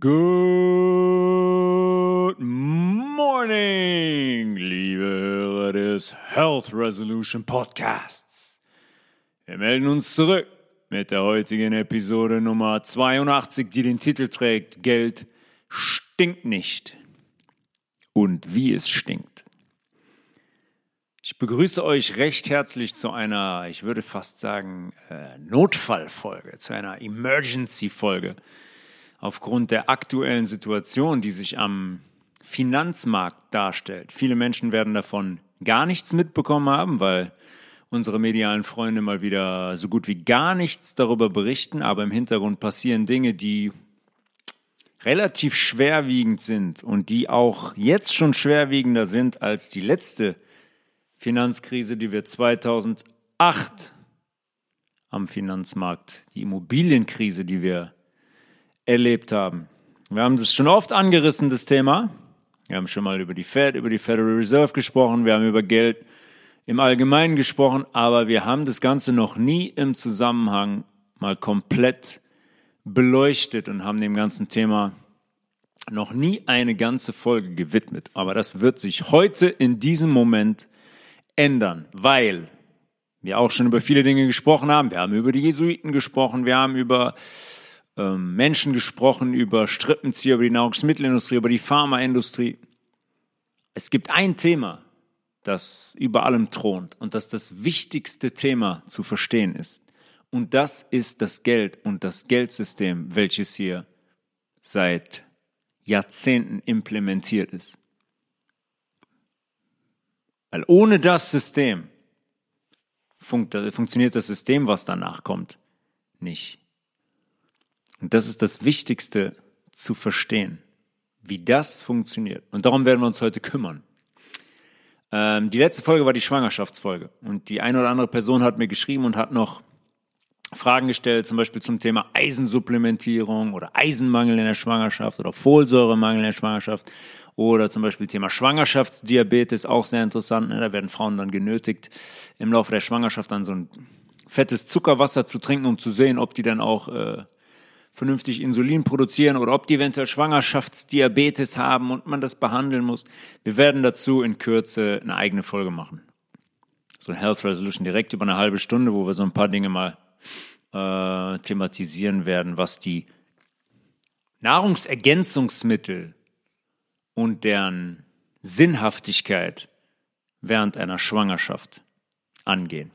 Good morning, liebe Hörer des Health Resolution Podcasts. Wir melden uns zurück mit der heutigen Episode Nummer 82, die den Titel trägt Geld stinkt nicht. Und wie es stinkt. Ich begrüße euch recht herzlich zu einer, ich würde fast sagen, äh, Notfallfolge, zu einer Emergency-Folge aufgrund der aktuellen Situation, die sich am Finanzmarkt darstellt. Viele Menschen werden davon gar nichts mitbekommen haben, weil unsere medialen Freunde mal wieder so gut wie gar nichts darüber berichten, aber im Hintergrund passieren Dinge, die relativ schwerwiegend sind und die auch jetzt schon schwerwiegender sind als die letzte Finanzkrise, die wir 2008 am Finanzmarkt, die Immobilienkrise, die wir erlebt haben. Wir haben das schon oft angerissen, das Thema. Wir haben schon mal über die Fed, über die Federal Reserve gesprochen, wir haben über Geld im Allgemeinen gesprochen, aber wir haben das Ganze noch nie im Zusammenhang mal komplett beleuchtet und haben dem ganzen Thema noch nie eine ganze Folge gewidmet. Aber das wird sich heute in diesem Moment ändern, weil wir auch schon über viele Dinge gesprochen haben. Wir haben über die Jesuiten gesprochen, wir haben über ähm, Menschen gesprochen, über Strippenzieher, über die Nahrungsmittelindustrie, über die Pharmaindustrie. Es gibt ein Thema, das über allem thront und das das wichtigste Thema zu verstehen ist. Und das ist das Geld und das Geldsystem, welches hier seit Jahrzehnten implementiert ist. Weil ohne das System funktioniert das System, was danach kommt, nicht. Und das ist das Wichtigste zu verstehen, wie das funktioniert. Und darum werden wir uns heute kümmern. Ähm, die letzte Folge war die Schwangerschaftsfolge. Und die eine oder andere Person hat mir geschrieben und hat noch Fragen gestellt, zum Beispiel zum Thema Eisensupplementierung oder Eisenmangel in der Schwangerschaft oder Folsäuremangel in der Schwangerschaft oder zum Beispiel Thema Schwangerschaftsdiabetes, auch sehr interessant. Ne? Da werden Frauen dann genötigt, im Laufe der Schwangerschaft dann so ein fettes Zuckerwasser zu trinken, um zu sehen, ob die dann auch äh, vernünftig Insulin produzieren oder ob die eventuell Schwangerschaftsdiabetes haben und man das behandeln muss. Wir werden dazu in Kürze eine eigene Folge machen. So ein Health Resolution direkt über eine halbe Stunde, wo wir so ein paar Dinge mal äh, thematisieren werden, was die Nahrungsergänzungsmittel und deren Sinnhaftigkeit während einer Schwangerschaft angehen.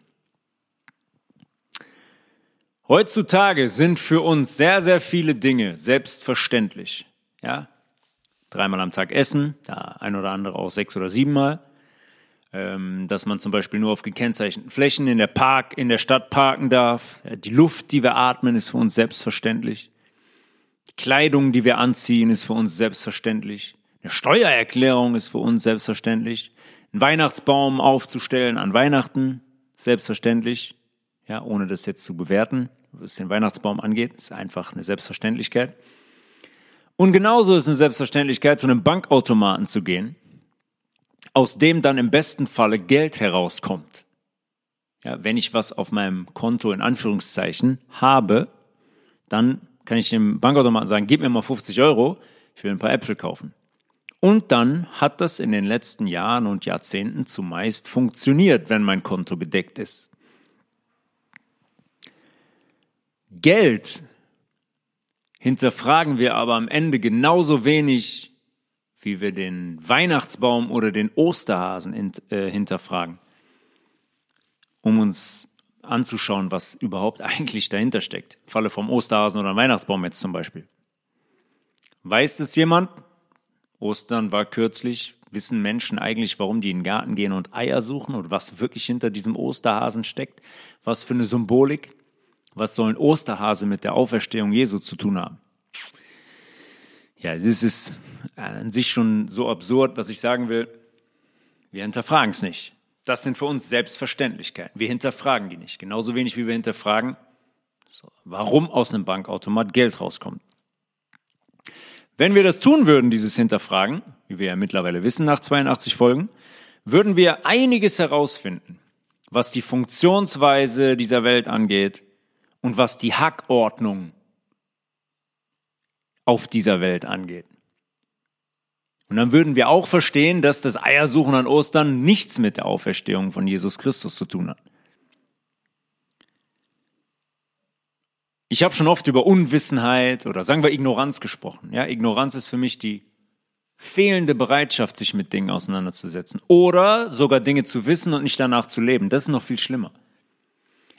Heutzutage sind für uns sehr, sehr viele Dinge selbstverständlich. Ja, dreimal am Tag essen, der ein oder andere auch sechs oder siebenmal. Ähm, dass man zum Beispiel nur auf gekennzeichneten Flächen in der Park, in der Stadt parken darf. Die Luft, die wir atmen, ist für uns selbstverständlich. Die Kleidung, die wir anziehen, ist für uns selbstverständlich. Eine Steuererklärung ist für uns selbstverständlich. Ein Weihnachtsbaum aufzustellen an Weihnachten, selbstverständlich. Ja, ohne das jetzt zu bewerten was den Weihnachtsbaum angeht. ist einfach eine Selbstverständlichkeit. Und genauso ist eine Selbstverständlichkeit, zu einem Bankautomaten zu gehen, aus dem dann im besten Falle Geld herauskommt. Ja, wenn ich was auf meinem Konto in Anführungszeichen habe, dann kann ich dem Bankautomaten sagen, gib mir mal 50 Euro, ich will ein paar Äpfel kaufen. Und dann hat das in den letzten Jahren und Jahrzehnten zumeist funktioniert, wenn mein Konto gedeckt ist. Geld hinterfragen wir aber am Ende genauso wenig, wie wir den Weihnachtsbaum oder den Osterhasen äh, hinterfragen, um uns anzuschauen, was überhaupt eigentlich dahinter steckt. Falle vom Osterhasen oder Weihnachtsbaum jetzt zum Beispiel. Weiß es jemand? Ostern war kürzlich. Wissen Menschen eigentlich, warum die in den Garten gehen und Eier suchen und was wirklich hinter diesem Osterhasen steckt? Was für eine Symbolik? Was sollen Osterhase mit der Auferstehung Jesu zu tun haben? Ja, das ist an sich schon so absurd, was ich sagen will. Wir hinterfragen es nicht. Das sind für uns Selbstverständlichkeiten. Wir hinterfragen die nicht. Genauso wenig wie wir hinterfragen, warum aus einem Bankautomat Geld rauskommt. Wenn wir das tun würden, dieses Hinterfragen, wie wir ja mittlerweile wissen nach 82 Folgen, würden wir einiges herausfinden, was die Funktionsweise dieser Welt angeht, und was die Hackordnung auf dieser Welt angeht. Und dann würden wir auch verstehen, dass das Eiersuchen an Ostern nichts mit der Auferstehung von Jesus Christus zu tun hat. Ich habe schon oft über Unwissenheit oder sagen wir Ignoranz gesprochen. Ja, Ignoranz ist für mich die fehlende Bereitschaft, sich mit Dingen auseinanderzusetzen oder sogar Dinge zu wissen und nicht danach zu leben. Das ist noch viel schlimmer.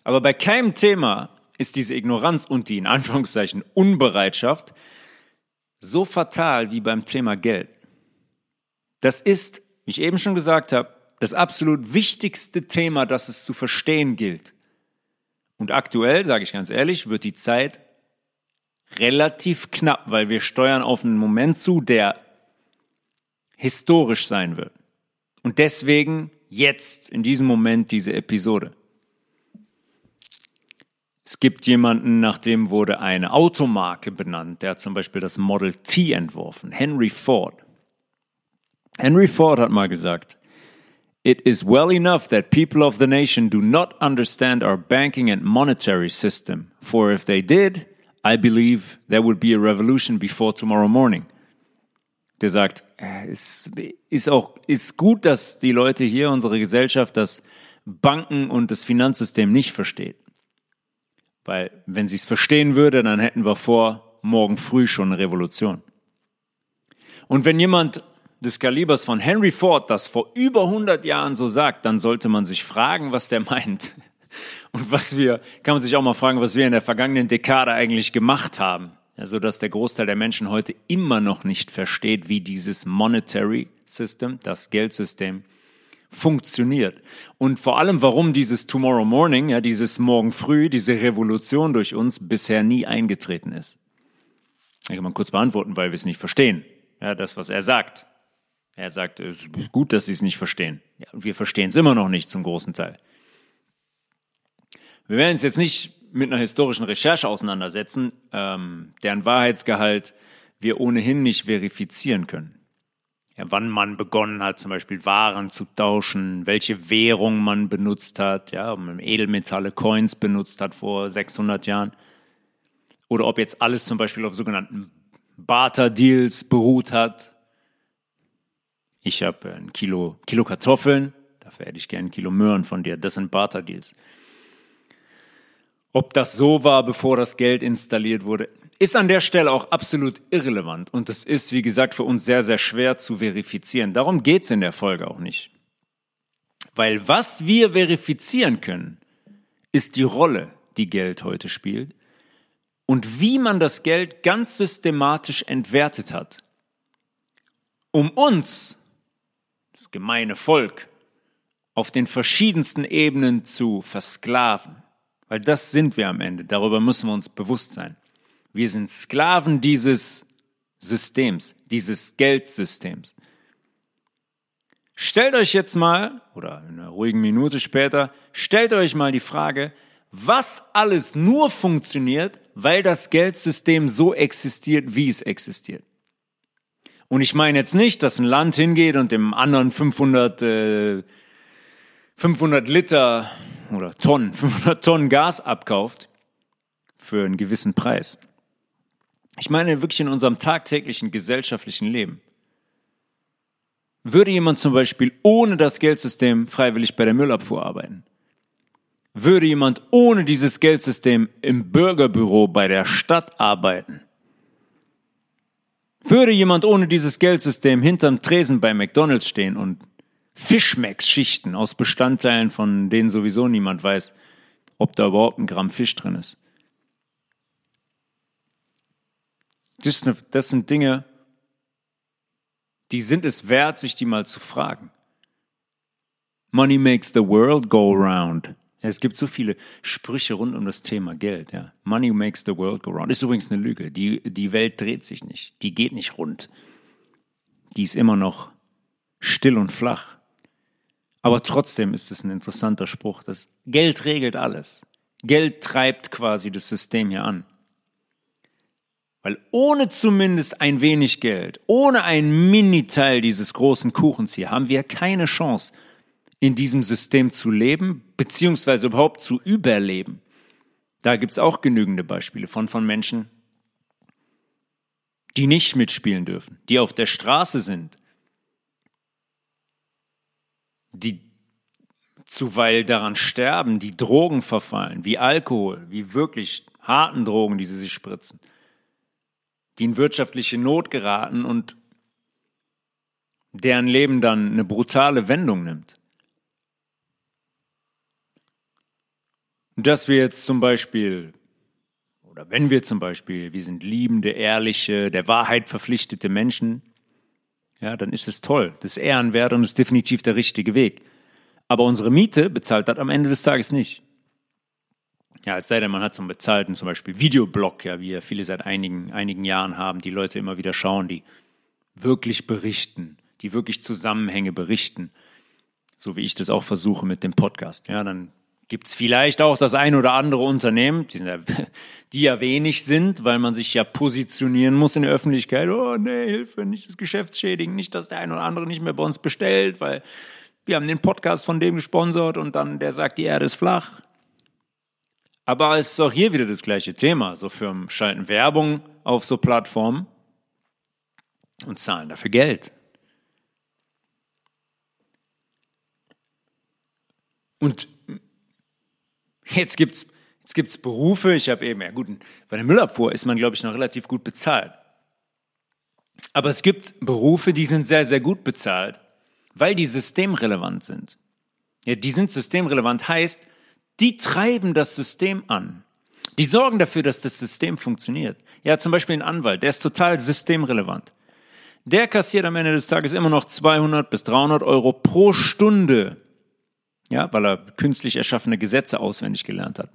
Aber bei keinem Thema ist diese Ignoranz und die in Anführungszeichen Unbereitschaft so fatal wie beim Thema Geld. Das ist, wie ich eben schon gesagt habe, das absolut wichtigste Thema, das es zu verstehen gilt. Und aktuell, sage ich ganz ehrlich, wird die Zeit relativ knapp, weil wir steuern auf einen Moment zu, der historisch sein wird. Und deswegen jetzt, in diesem Moment, diese Episode. Es gibt jemanden, nach dem wurde eine Automarke benannt. Der hat zum Beispiel das Model T entworfen, Henry Ford. Henry Ford hat mal gesagt, It is well enough that people of the nation do not understand our banking and monetary system, for if they did, I believe there would be a revolution before tomorrow morning. Der sagt, es ist auch ist gut, dass die Leute hier, unsere Gesellschaft, das Banken und das Finanzsystem nicht versteht. Weil wenn sie es verstehen würde, dann hätten wir vor morgen früh schon eine Revolution. Und wenn jemand des Kalibers von Henry Ford das vor über 100 Jahren so sagt, dann sollte man sich fragen, was der meint. Und was wir, kann man sich auch mal fragen, was wir in der vergangenen Dekade eigentlich gemacht haben. Also, dass der Großteil der Menschen heute immer noch nicht versteht, wie dieses Monetary System, das Geldsystem, funktioniert. Und vor allem, warum dieses Tomorrow Morning, ja, dieses Morgen früh, diese Revolution durch uns bisher nie eingetreten ist. Ich kann mal kurz beantworten, weil wir es nicht verstehen. Ja, das, was er sagt. Er sagt, es ist gut, dass Sie es nicht verstehen. Ja, wir verstehen es immer noch nicht zum großen Teil. Wir werden uns jetzt nicht mit einer historischen Recherche auseinandersetzen, ähm, deren Wahrheitsgehalt wir ohnehin nicht verifizieren können. Wann man begonnen hat, zum Beispiel Waren zu tauschen, welche Währung man benutzt hat, ja, ob man Edelmetalle, Coins benutzt hat vor 600 Jahren. Oder ob jetzt alles zum Beispiel auf sogenannten Barter-Deals beruht hat, ich habe ein Kilo, Kilo Kartoffeln, dafür hätte ich gerne ein Kilo Möhren von dir. Das sind Barter-Deals. Ob das so war, bevor das Geld installiert wurde, ist an der Stelle auch absolut irrelevant. Und es ist, wie gesagt, für uns sehr, sehr schwer zu verifizieren. Darum geht es in der Folge auch nicht. Weil was wir verifizieren können, ist die Rolle, die Geld heute spielt und wie man das Geld ganz systematisch entwertet hat, um uns das gemeine Volk auf den verschiedensten Ebenen zu versklaven. Weil das sind wir am Ende. Darüber müssen wir uns bewusst sein. Wir sind Sklaven dieses Systems, dieses Geldsystems. Stellt euch jetzt mal, oder in einer ruhigen Minute später, stellt euch mal die Frage, was alles nur funktioniert, weil das Geldsystem so existiert, wie es existiert. Und ich meine jetzt nicht, dass ein Land hingeht und dem anderen 500, äh, 500 Liter oder Tonnen, 500 Tonnen Gas abkauft für einen gewissen Preis. Ich meine wirklich in unserem tagtäglichen gesellschaftlichen Leben. Würde jemand zum Beispiel ohne das Geldsystem freiwillig bei der Müllabfuhr arbeiten? Würde jemand ohne dieses Geldsystem im Bürgerbüro bei der Stadt arbeiten? Würde jemand ohne dieses Geldsystem hinterm Tresen bei McDonalds stehen und Fischmex schichten aus Bestandteilen, von denen sowieso niemand weiß, ob da überhaupt ein Gramm Fisch drin ist? Das, das sind Dinge, die sind es wert, sich die mal zu fragen. Money makes the world go round. Es gibt so viele Sprüche rund um das Thema Geld. Ja. Money makes the world go round. Ist übrigens eine Lüge. Die, die Welt dreht sich nicht. Die geht nicht rund. Die ist immer noch still und flach. Aber trotzdem ist es ein interessanter Spruch. Das Geld regelt alles. Geld treibt quasi das System hier an. Weil ohne zumindest ein wenig Geld, ohne ein Miniteil dieses großen Kuchens hier, haben wir keine Chance, in diesem System zu leben, beziehungsweise überhaupt zu überleben. Da gibt es auch genügende Beispiele von, von Menschen, die nicht mitspielen dürfen, die auf der Straße sind, die zuweilen daran sterben, die Drogen verfallen, wie Alkohol, wie wirklich harten Drogen, die sie sich spritzen, die in wirtschaftliche Not geraten und deren Leben dann eine brutale Wendung nimmt. dass wir jetzt zum Beispiel, oder wenn wir zum Beispiel, wir sind liebende, ehrliche, der Wahrheit verpflichtete Menschen, ja, dann ist es toll, das ist ehrenwert und ist definitiv der richtige Weg. Aber unsere Miete bezahlt das am Ende des Tages nicht. Ja, es sei denn, man hat so einen bezahlten zum Beispiel Videoblog, ja, wie ja viele seit einigen, einigen Jahren haben, die Leute immer wieder schauen, die wirklich berichten, die wirklich Zusammenhänge berichten. So wie ich das auch versuche mit dem Podcast. Ja, dann gibt es vielleicht auch das ein oder andere Unternehmen, die, ja, die, ja, wenig sind, weil man sich ja positionieren muss in der Öffentlichkeit. Oh, nee, Hilfe, nicht das Geschäftsschädigen, nicht, dass der ein oder andere nicht mehr bei uns bestellt, weil wir haben den Podcast von dem gesponsert und dann der sagt, die Erde ist flach. Aber es ist auch hier wieder das gleiche Thema. So Firmen schalten Werbung auf so Plattformen und zahlen dafür Geld. Und jetzt gibt es jetzt gibt's Berufe, ich habe eben, ja gut, bei der Müllabfuhr ist man, glaube ich, noch relativ gut bezahlt. Aber es gibt Berufe, die sind sehr, sehr gut bezahlt, weil die systemrelevant sind. Ja, die sind systemrelevant heißt, die treiben das System an. Die sorgen dafür, dass das System funktioniert. Ja, zum Beispiel ein Anwalt, der ist total systemrelevant. Der kassiert am Ende des Tages immer noch 200 bis 300 Euro pro Stunde. Ja, weil er künstlich erschaffene Gesetze auswendig gelernt hat.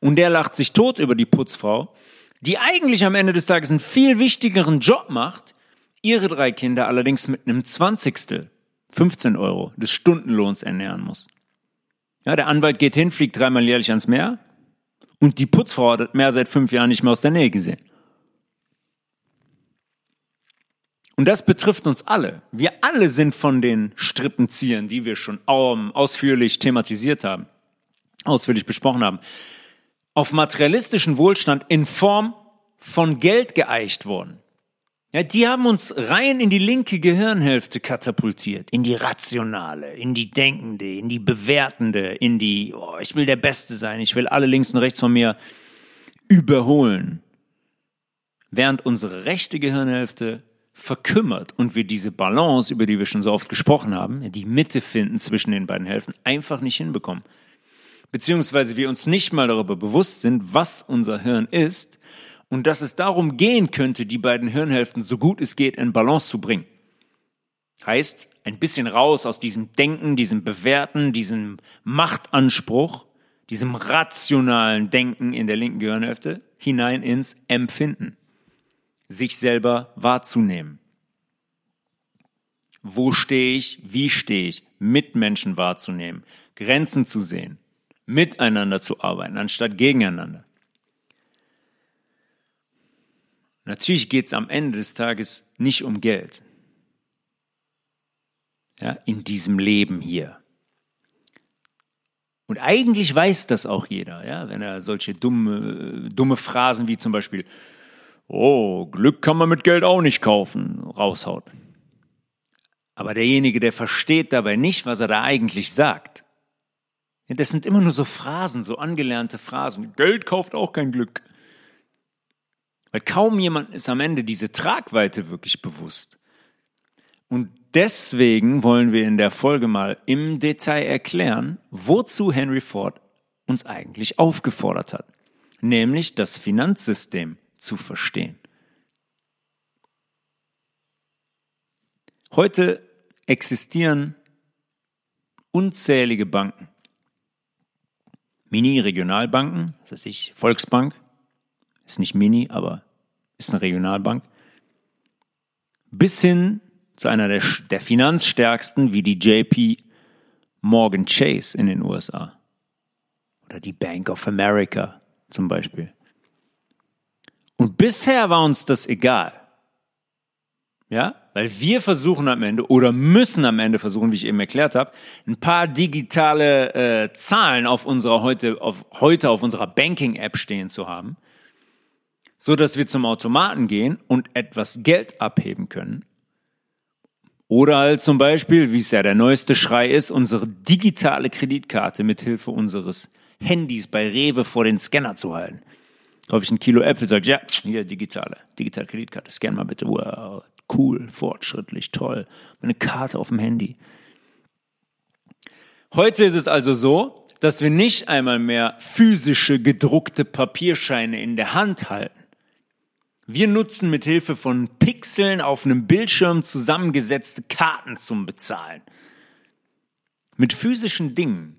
Und der lacht sich tot über die Putzfrau, die eigentlich am Ende des Tages einen viel wichtigeren Job macht, ihre drei Kinder allerdings mit einem Zwanzigstel, 15 Euro des Stundenlohns ernähren muss. Ja, der Anwalt geht hin, fliegt dreimal jährlich ans Meer und die Putzfrau hat Meer seit fünf Jahren nicht mehr aus der Nähe gesehen. Und das betrifft uns alle. Wir alle sind von den Strippenziehern, die wir schon ausführlich thematisiert haben, ausführlich besprochen haben, auf materialistischen Wohlstand in Form von Geld geeicht worden. Ja, die haben uns rein in die linke Gehirnhälfte katapultiert, in die rationale, in die denkende, in die bewertende, in die, oh, ich will der Beste sein, ich will alle links und rechts von mir überholen. Während unsere rechte Gehirnhälfte verkümmert und wir diese Balance, über die wir schon so oft gesprochen haben, die Mitte finden zwischen den beiden Hälften, einfach nicht hinbekommen. Beziehungsweise wir uns nicht mal darüber bewusst sind, was unser Hirn ist und dass es darum gehen könnte, die beiden Hirnhälften so gut es geht in Balance zu bringen. Heißt, ein bisschen raus aus diesem Denken, diesem Bewerten, diesem Machtanspruch, diesem rationalen Denken in der linken Gehirnhälfte hinein ins Empfinden. Sich selber wahrzunehmen. Wo stehe ich? Wie stehe ich? Mitmenschen wahrzunehmen. Grenzen zu sehen. Miteinander zu arbeiten, anstatt gegeneinander. Natürlich geht es am Ende des Tages nicht um Geld. Ja, in diesem Leben hier. Und eigentlich weiß das auch jeder, ja, wenn er solche dumme, dumme Phrasen wie zum Beispiel, oh, Glück kann man mit Geld auch nicht kaufen, raushaut. Aber derjenige, der versteht dabei nicht, was er da eigentlich sagt. Ja, das sind immer nur so Phrasen, so angelernte Phrasen. Geld kauft auch kein Glück. Weil kaum jemand ist am Ende diese Tragweite wirklich bewusst. Und deswegen wollen wir in der Folge mal im Detail erklären, wozu Henry Ford uns eigentlich aufgefordert hat. Nämlich das Finanzsystem zu verstehen. Heute existieren unzählige Banken. Mini-Regionalbanken, das heißt ich, Volksbank, ist nicht Mini, aber ist eine Regionalbank, bis hin zu einer der, der finanzstärksten wie die JP Morgan Chase in den USA oder die Bank of America zum Beispiel. Und bisher war uns das egal. Ja, weil wir versuchen am Ende oder müssen am Ende versuchen, wie ich eben erklärt habe, ein paar digitale äh, Zahlen auf unserer heute auf heute auf unserer Banking App stehen zu haben so dass wir zum Automaten gehen und etwas Geld abheben können. Oder halt zum Beispiel, wie es ja der neueste Schrei ist, unsere digitale Kreditkarte mit Hilfe unseres Handys bei Rewe vor den Scanner zu halten. Kaufe ich ein Kilo Äpfel, sage ja, hier digitale, digitale Kreditkarte, scan mal bitte. Wow, cool, fortschrittlich, toll. Meine Karte auf dem Handy. Heute ist es also so, dass wir nicht einmal mehr physische gedruckte Papierscheine in der Hand halten. Wir nutzen mit Hilfe von Pixeln auf einem Bildschirm zusammengesetzte Karten zum Bezahlen. Mit physischen Dingen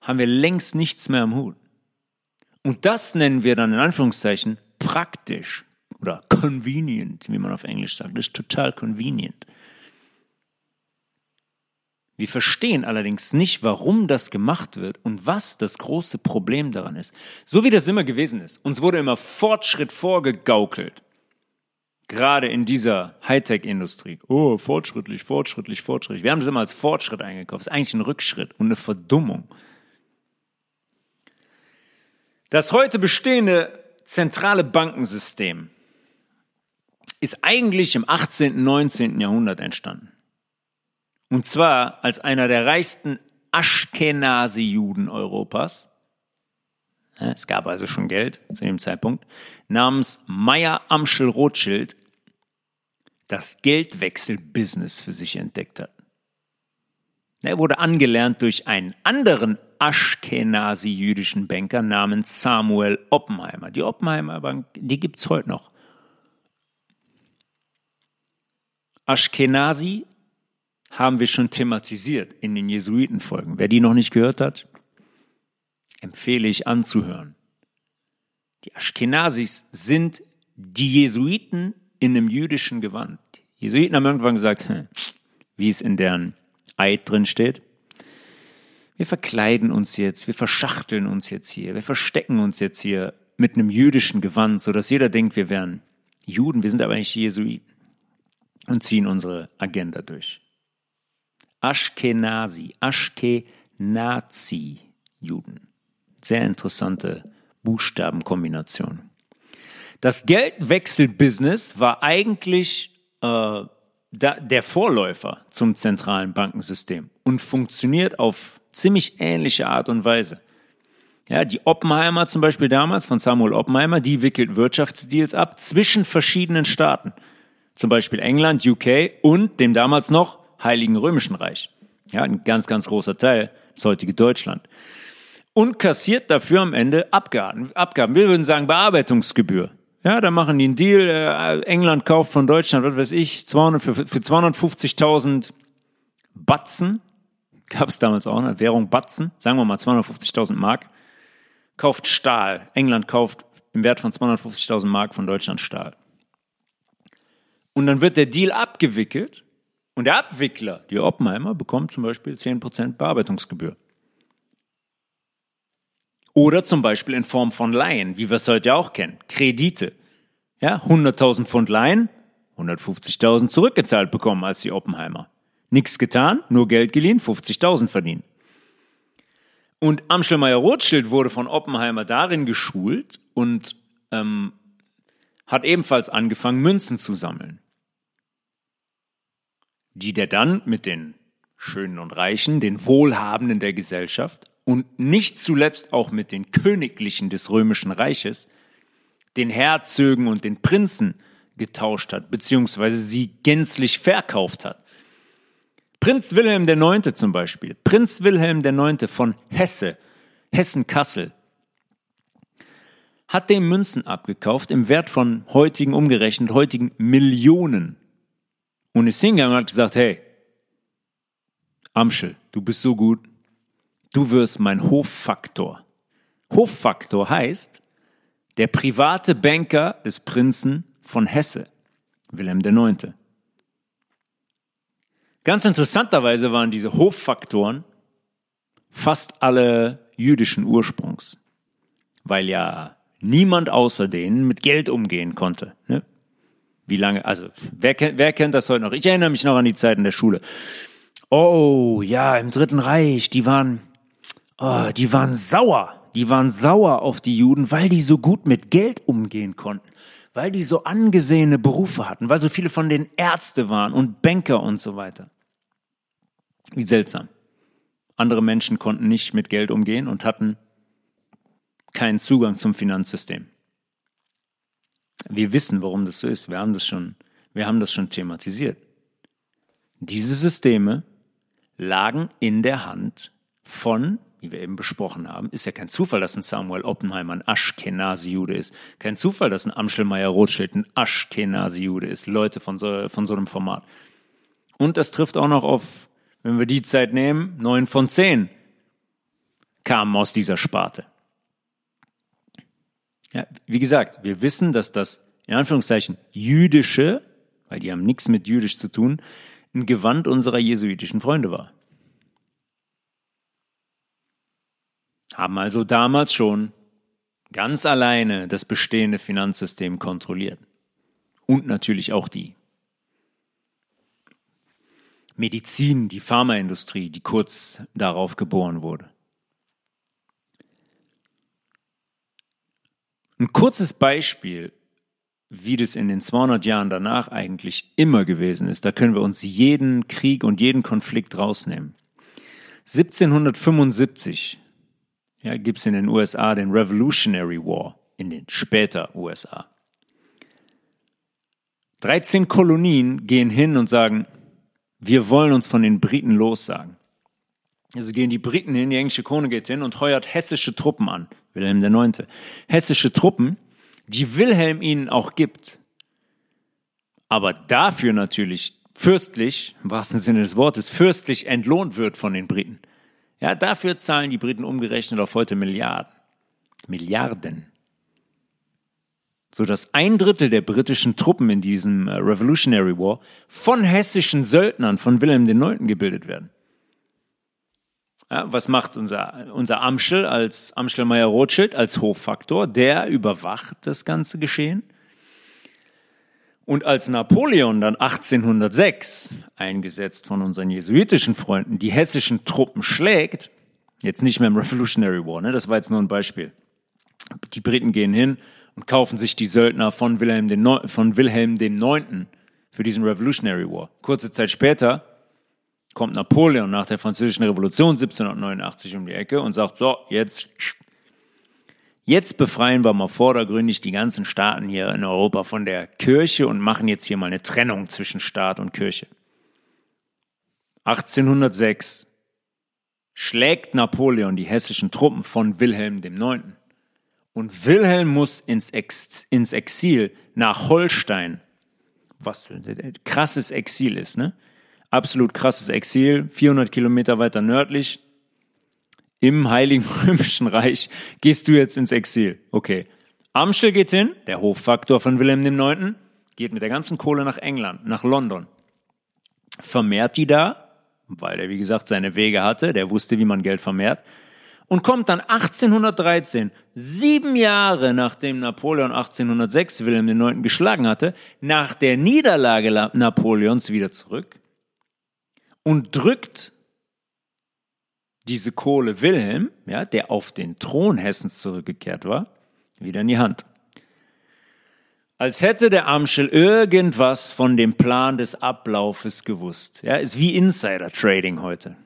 haben wir längst nichts mehr am Hut. Und das nennen wir dann in Anführungszeichen praktisch oder convenient, wie man auf Englisch sagt. Das ist total convenient. Wir verstehen allerdings nicht, warum das gemacht wird und was das große Problem daran ist. So wie das immer gewesen ist. Uns wurde immer Fortschritt vorgegaukelt. Gerade in dieser Hightech-Industrie. Oh, fortschrittlich, fortschrittlich, fortschrittlich. Wir haben das immer als Fortschritt eingekauft. Das ist eigentlich ein Rückschritt und eine Verdummung. Das heute bestehende zentrale Bankensystem ist eigentlich im 18., und 19. Jahrhundert entstanden. Und zwar als einer der reichsten Ashkenazi-Juden Europas. Es gab also schon Geld zu dem Zeitpunkt, namens Meyer Amschel Rothschild das Geldwechselbusiness für sich entdeckt hat. Er wurde angelernt durch einen anderen Ashkenazi-jüdischen Banker namens Samuel Oppenheimer. Die Oppenheimer Bank, die gibt es heute noch. Ashkenazi haben wir schon thematisiert in den Jesuitenfolgen. Wer die noch nicht gehört hat, empfehle ich anzuhören. Die Ashkenazis sind die Jesuiten in einem jüdischen Gewand. Die Jesuiten haben irgendwann gesagt, hm, wie es in deren Eid drin steht, wir verkleiden uns jetzt, wir verschachteln uns jetzt hier, wir verstecken uns jetzt hier mit einem jüdischen Gewand, sodass jeder denkt, wir wären Juden, wir sind aber eigentlich Jesuiten und ziehen unsere Agenda durch. Ashkenazi, Ashkenazi-Juden. Sehr interessante Buchstabenkombination. Das Geldwechselbusiness war eigentlich äh, der Vorläufer zum zentralen Bankensystem und funktioniert auf ziemlich ähnliche Art und Weise. Ja, die Oppenheimer zum Beispiel damals von Samuel Oppenheimer, die wickelt Wirtschaftsdeals ab zwischen verschiedenen Staaten. Zum Beispiel England, UK und dem damals noch Heiligen Römischen Reich. Ja, ein ganz, ganz großer Teil, das heutige Deutschland. Und kassiert dafür am Ende Abgaben. Abgaben. Wir würden sagen Bearbeitungsgebühr. Ja, da machen die einen Deal. Äh, England kauft von Deutschland, was weiß ich, 200, für, für 250.000 Batzen. Gab es damals auch eine Währung Batzen, sagen wir mal 250.000 Mark. Kauft Stahl. England kauft im Wert von 250.000 Mark von Deutschland Stahl. Und dann wird der Deal abgewickelt und der Abwickler, die Oppenheimer, bekommt zum Beispiel 10% Bearbeitungsgebühr. Oder zum Beispiel in Form von Laien, wie wir es heute auch kennen. Kredite. Ja, 100.000 Pfund Laien, 150.000 zurückgezahlt bekommen als die Oppenheimer. Nichts getan, nur Geld geliehen, 50.000 verdient. Und Amschelmeier Rothschild wurde von Oppenheimer darin geschult und ähm, hat ebenfalls angefangen, Münzen zu sammeln die der dann mit den Schönen und Reichen, den Wohlhabenden der Gesellschaft und nicht zuletzt auch mit den Königlichen des Römischen Reiches, den Herzögen und den Prinzen getauscht hat, beziehungsweise sie gänzlich verkauft hat. Prinz Wilhelm IX. zum Beispiel, Prinz Wilhelm IX. von Hesse, Hessen-Kassel, hat den Münzen abgekauft im Wert von heutigen umgerechnet, heutigen Millionen und ist hingegangen und hat gesagt, hey, Amschel, du bist so gut, du wirst mein Hoffaktor. Hoffaktor heißt, der private Banker des Prinzen von Hesse, Wilhelm IX. Ganz interessanterweise waren diese Hoffaktoren fast alle jüdischen Ursprungs, weil ja niemand außer denen mit Geld umgehen konnte. Ne? Wie lange, also wer kennt, wer kennt das heute noch? Ich erinnere mich noch an die Zeiten der Schule. Oh, ja, im Dritten Reich, die waren, oh, die waren sauer. Die waren sauer auf die Juden, weil die so gut mit Geld umgehen konnten, weil die so angesehene Berufe hatten, weil so viele von den Ärzte waren und Banker und so weiter. Wie seltsam. Andere Menschen konnten nicht mit Geld umgehen und hatten keinen Zugang zum Finanzsystem. Wir wissen, warum das so ist. Wir haben das schon, wir haben das schon thematisiert. Diese Systeme lagen in der Hand von, wie wir eben besprochen haben, ist ja kein Zufall, dass ein Samuel Oppenheimer ein Aschkenazi-Jude ist. Kein Zufall, dass ein Amschelmeier Rothschild ein Aschkenazi-Jude ist. Leute von so, von so einem Format. Und das trifft auch noch auf, wenn wir die Zeit nehmen, neun von zehn kamen aus dieser Sparte. Ja, wie gesagt, wir wissen, dass das in Anführungszeichen jüdische, weil die haben nichts mit jüdisch zu tun, ein Gewand unserer jesuitischen Freunde war. Haben also damals schon ganz alleine das bestehende Finanzsystem kontrolliert. Und natürlich auch die Medizin, die Pharmaindustrie, die kurz darauf geboren wurde. Ein kurzes Beispiel, wie das in den 200 Jahren danach eigentlich immer gewesen ist, da können wir uns jeden Krieg und jeden Konflikt rausnehmen. 1775 ja, gibt es in den USA den Revolutionary War, in den später USA. 13 Kolonien gehen hin und sagen, wir wollen uns von den Briten lossagen. Also gehen die Briten hin, die englische Krone geht hin und heuert hessische Truppen an. Wilhelm IX. Hessische Truppen, die Wilhelm ihnen auch gibt. Aber dafür natürlich fürstlich, im wahrsten Sinne des Wortes, fürstlich entlohnt wird von den Briten. Ja, dafür zahlen die Briten umgerechnet auf heute Milliarden. Milliarden. So dass ein Drittel der britischen Truppen in diesem äh, Revolutionary War von hessischen Söldnern von Wilhelm IX. gebildet werden. Ja, was macht unser, unser Amschel als Amschelmeier Rothschild als Hoffaktor? Der überwacht das ganze Geschehen. Und als Napoleon dann 1806, eingesetzt von unseren jesuitischen Freunden, die hessischen Truppen schlägt, jetzt nicht mehr im Revolutionary War, ne, das war jetzt nur ein Beispiel. Die Briten gehen hin und kaufen sich die Söldner von Wilhelm, den, von Wilhelm dem für diesen Revolutionary War. Kurze Zeit später kommt Napoleon nach der Französischen Revolution 1789 um die Ecke und sagt, so, jetzt, jetzt befreien wir mal vordergründig die ganzen Staaten hier in Europa von der Kirche und machen jetzt hier mal eine Trennung zwischen Staat und Kirche. 1806 schlägt Napoleon die hessischen Truppen von Wilhelm IX. Und Wilhelm muss ins, Ex ins Exil nach Holstein, was ein krasses Exil ist, ne? Absolut krasses Exil, 400 Kilometer weiter nördlich, im Heiligen Römischen Reich gehst du jetzt ins Exil. Okay. Amstel geht hin, der Hoffaktor von Wilhelm IX., geht mit der ganzen Kohle nach England, nach London. Vermehrt die da, weil er, wie gesagt, seine Wege hatte, der wusste, wie man Geld vermehrt, und kommt dann 1813, sieben Jahre nachdem Napoleon 1806 Wilhelm IX. geschlagen hatte, nach der Niederlage Napoleons wieder zurück und drückt diese Kohle Wilhelm, ja, der auf den Thron Hessens zurückgekehrt war, wieder in die Hand. Als hätte der Amschel irgendwas von dem Plan des Ablaufes gewusst. Ja, ist wie Insider-Trading heute.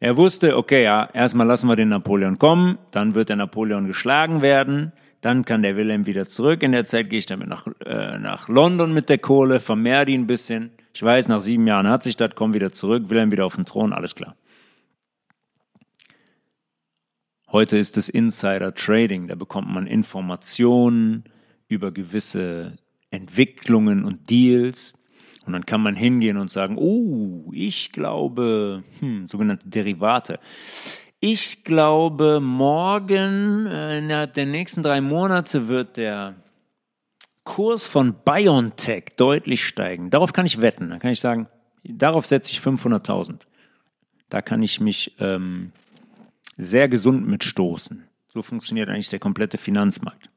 Er wusste, okay, ja, erstmal lassen wir den Napoleon kommen, dann wird der Napoleon geschlagen werden, dann kann der Wilhelm wieder zurück. In der Zeit gehe ich damit nach, äh, nach London mit der Kohle, vermehre die ein bisschen. Ich weiß, nach sieben Jahren hat sich das, komm wieder zurück, Wilhelm wieder auf den Thron, alles klar. Heute ist es Insider Trading, da bekommt man Informationen über gewisse Entwicklungen und Deals. Und dann kann man hingehen und sagen, oh, ich glaube, hm, sogenannte Derivate. Ich glaube, morgen, äh, innerhalb der nächsten drei Monate wird der Kurs von BioNTech deutlich steigen. Darauf kann ich wetten. Da kann ich sagen, darauf setze ich 500.000. Da kann ich mich ähm, sehr gesund mitstoßen. So funktioniert eigentlich der komplette Finanzmarkt.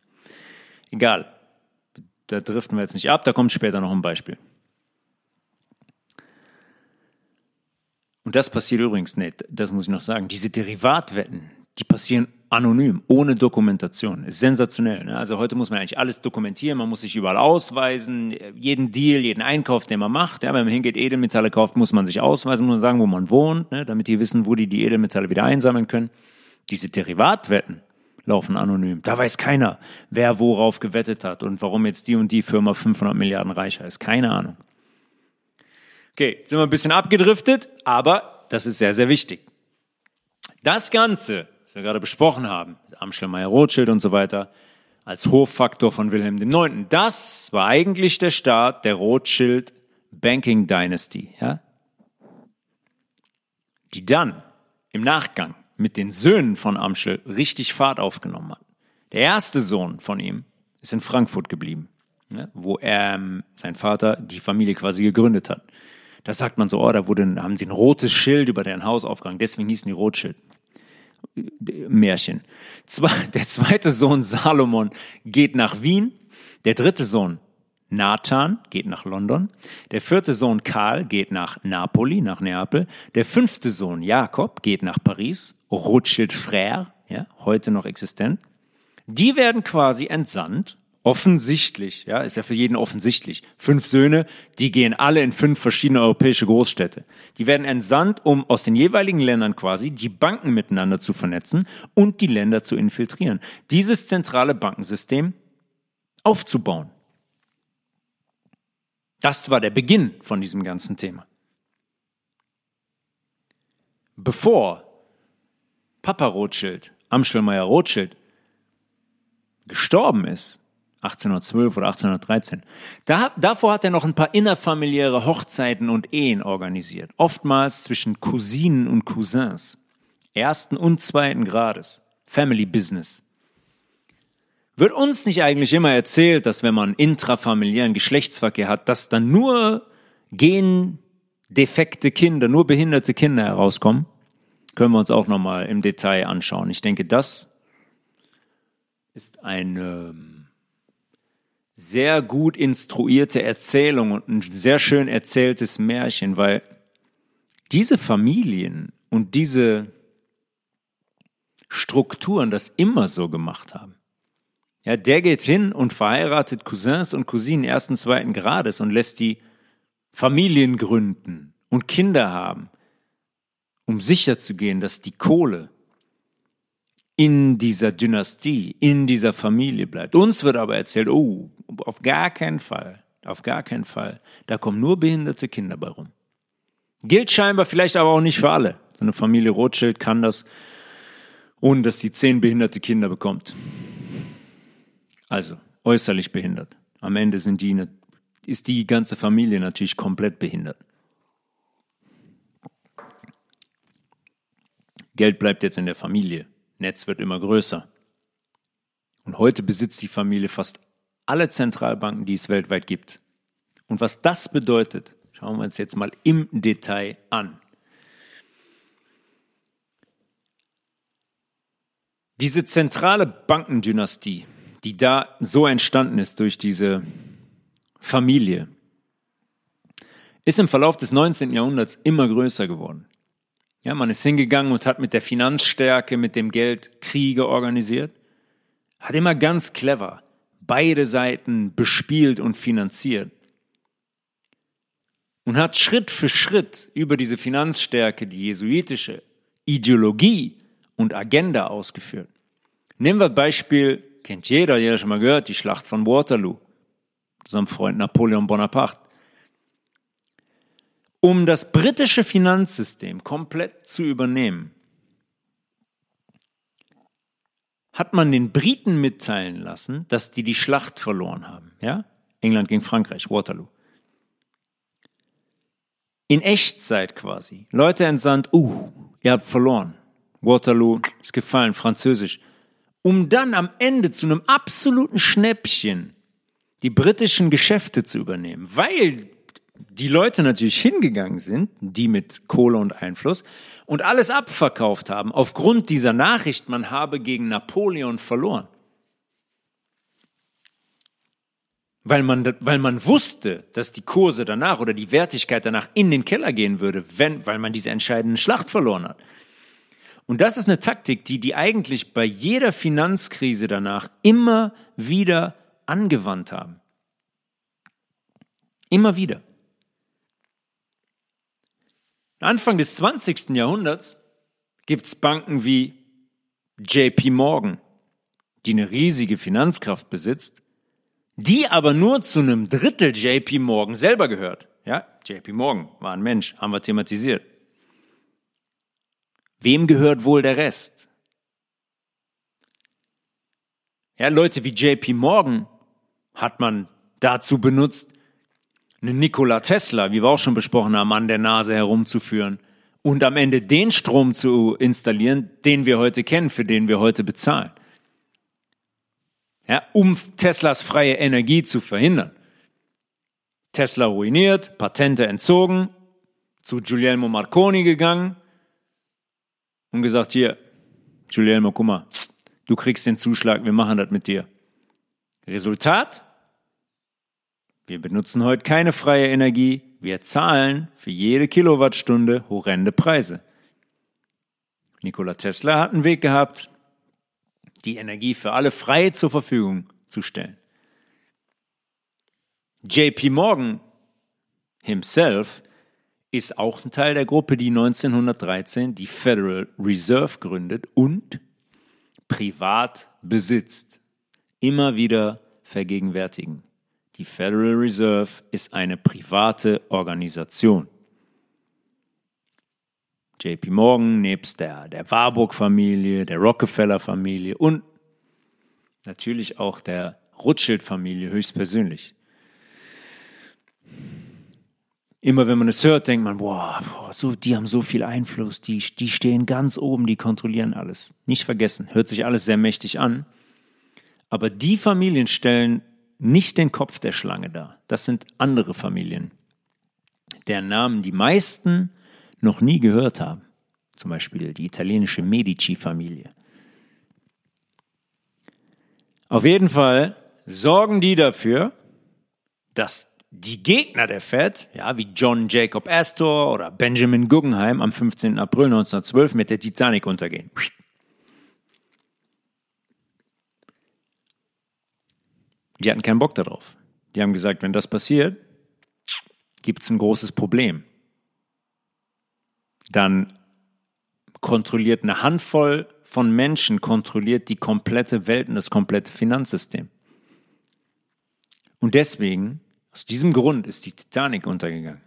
Egal. Da driften wir jetzt nicht ab, da kommt später noch ein Beispiel. Und das passiert übrigens nicht, das muss ich noch sagen. Diese Derivatwetten, die passieren anonym, ohne Dokumentation. Ist sensationell. Ne? Also heute muss man eigentlich alles dokumentieren, man muss sich überall ausweisen, jeden Deal, jeden Einkauf, den man macht. Ja, wenn man hingeht, Edelmetalle kauft, muss man sich ausweisen, muss man sagen, wo man wohnt, ne? damit die wissen, wo die die Edelmetalle wieder einsammeln können. Diese Derivatwetten laufen anonym. Da weiß keiner, wer worauf gewettet hat und warum jetzt die und die Firma 500 Milliarden reicher ist. Keine Ahnung. Okay, sind wir ein bisschen abgedriftet, aber das ist sehr, sehr wichtig. Das Ganze was wir gerade besprochen haben, Amschelmeier Rothschild und so weiter, als Hoffaktor von Wilhelm IX. Das war eigentlich der Start der Rothschild Banking Dynasty, ja? die dann im Nachgang mit den Söhnen von Amschel richtig Fahrt aufgenommen hat. Der erste Sohn von ihm ist in Frankfurt geblieben, ne? wo er, ähm, sein Vater die Familie quasi gegründet hat. Da sagt man so, oh, da wurde, haben sie ein rotes Schild über deren Haus aufgehangen, deswegen hießen die Rothschild. Märchen. Der zweite Sohn Salomon geht nach Wien. Der dritte Sohn Nathan geht nach London. Der vierte Sohn Karl geht nach Napoli, nach Neapel. Der fünfte Sohn Jakob geht nach Paris. Rothschild Frère, ja, heute noch existent. Die werden quasi entsandt offensichtlich, ja, ist ja für jeden offensichtlich. Fünf Söhne, die gehen alle in fünf verschiedene europäische Großstädte. Die werden entsandt, um aus den jeweiligen Ländern quasi die Banken miteinander zu vernetzen und die Länder zu infiltrieren. Dieses zentrale Bankensystem aufzubauen. Das war der Beginn von diesem ganzen Thema. Bevor Papa Rothschild, Amschelmeier Rothschild, gestorben ist, 1812 oder 1813. Da, davor hat er noch ein paar innerfamiliäre Hochzeiten und Ehen organisiert, oftmals zwischen Cousinen und Cousins, ersten und zweiten Grades, Family Business. Wird uns nicht eigentlich immer erzählt, dass wenn man intrafamiliären Geschlechtsverkehr hat, dass dann nur gendefekte Kinder, nur behinderte Kinder herauskommen? Können wir uns auch nochmal im Detail anschauen. Ich denke, das ist eine sehr gut instruierte Erzählung und ein sehr schön erzähltes Märchen, weil diese Familien und diese Strukturen das immer so gemacht haben. Ja, der geht hin und verheiratet Cousins und Cousinen ersten, zweiten Grades und lässt die Familien gründen und Kinder haben, um sicherzugehen, dass die Kohle in dieser Dynastie, in dieser Familie bleibt. Uns wird aber erzählt, oh, auf gar keinen Fall, auf gar keinen Fall. Da kommen nur behinderte Kinder bei rum. Gilt scheinbar vielleicht aber auch nicht für alle. So eine Familie Rothschild kann das, ohne dass sie zehn behinderte Kinder bekommt. Also, äußerlich behindert. Am Ende sind die, ist die ganze Familie natürlich komplett behindert. Geld bleibt jetzt in der Familie. Netz wird immer größer. Und heute besitzt die Familie fast alle Zentralbanken, die es weltweit gibt. Und was das bedeutet, schauen wir uns jetzt mal im Detail an. Diese zentrale Bankendynastie, die da so entstanden ist durch diese Familie, ist im Verlauf des 19. Jahrhunderts immer größer geworden. Ja, man ist hingegangen und hat mit der Finanzstärke, mit dem Geld Kriege organisiert. Hat immer ganz clever beide Seiten bespielt und finanziert. Und hat Schritt für Schritt über diese Finanzstärke die jesuitische Ideologie und Agenda ausgeführt. Nehmen wir Beispiel, kennt jeder, jeder schon mal gehört, die Schlacht von Waterloo. Unserem Freund Napoleon Bonaparte. Um das britische Finanzsystem komplett zu übernehmen, hat man den Briten mitteilen lassen, dass die die Schlacht verloren haben. Ja? England gegen Frankreich, Waterloo. In Echtzeit quasi. Leute entsandt, uh, ihr habt verloren. Waterloo ist gefallen, französisch. Um dann am Ende zu einem absoluten Schnäppchen die britischen Geschäfte zu übernehmen, weil die Leute natürlich hingegangen sind, die mit Kohle und Einfluss, und alles abverkauft haben, aufgrund dieser Nachricht, man habe gegen Napoleon verloren. Weil man, weil man wusste, dass die Kurse danach oder die Wertigkeit danach in den Keller gehen würde, wenn, weil man diese entscheidende Schlacht verloren hat. Und das ist eine Taktik, die die eigentlich bei jeder Finanzkrise danach immer wieder angewandt haben. Immer wieder. Anfang des 20. Jahrhunderts gibt es Banken wie JP Morgan, die eine riesige Finanzkraft besitzt, die aber nur zu einem Drittel JP Morgan selber gehört. Ja, JP Morgan war ein Mensch, haben wir thematisiert. Wem gehört wohl der Rest? Ja, Leute wie JP Morgan hat man dazu benutzt, einen Nikola Tesla, wie wir auch schon besprochen haben, an der Nase herumzuführen und am Ende den Strom zu installieren, den wir heute kennen, für den wir heute bezahlen. Ja, um Teslas freie Energie zu verhindern. Tesla ruiniert, Patente entzogen, zu Guglielmo Marconi gegangen und gesagt, hier, Guglielmo, guck mal, du kriegst den Zuschlag, wir machen das mit dir. Resultat? Wir benutzen heute keine freie Energie, wir zahlen für jede Kilowattstunde horrende Preise. Nikola Tesla hat einen Weg gehabt, die Energie für alle frei zur Verfügung zu stellen. JP Morgan himself ist auch ein Teil der Gruppe, die 1913 die Federal Reserve gründet und privat besitzt. Immer wieder vergegenwärtigen. Die Federal Reserve ist eine private Organisation. JP Morgan nebst der, der Warburg-Familie, der Rockefeller-Familie und natürlich auch der Rothschild-Familie höchstpersönlich. Immer wenn man es hört, denkt man, boah, boah, so, die haben so viel Einfluss, die, die stehen ganz oben, die kontrollieren alles. Nicht vergessen, hört sich alles sehr mächtig an. Aber die Familien stellen nicht den Kopf der Schlange dar. Das sind andere Familien, deren Namen die meisten noch nie gehört haben. Zum Beispiel die italienische Medici-Familie. Auf jeden Fall sorgen die dafür, dass die Gegner der Fed, ja, wie John Jacob Astor oder Benjamin Guggenheim am 15. April 1912 mit der Titanic untergehen. Die hatten keinen Bock darauf. Die haben gesagt, wenn das passiert, gibt es ein großes Problem. Dann kontrolliert eine Handvoll von Menschen kontrolliert die komplette Welt und das komplette Finanzsystem. Und deswegen, aus diesem Grund ist die Titanic untergegangen.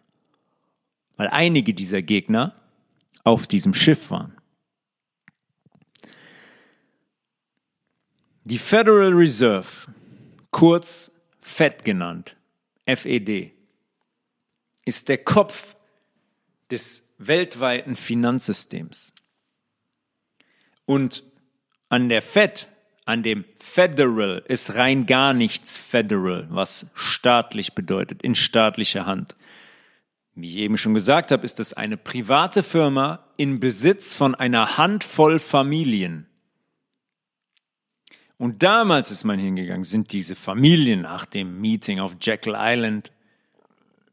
Weil einige dieser Gegner auf diesem Schiff waren. Die Federal Reserve kurz FED genannt, FED, ist der Kopf des weltweiten Finanzsystems. Und an der Fed, an dem Federal, ist rein gar nichts Federal, was staatlich bedeutet, in staatlicher Hand. Wie ich eben schon gesagt habe, ist es eine private Firma in Besitz von einer Handvoll Familien. Und damals ist man hingegangen, sind diese Familien nach dem Meeting auf Jekyll Island,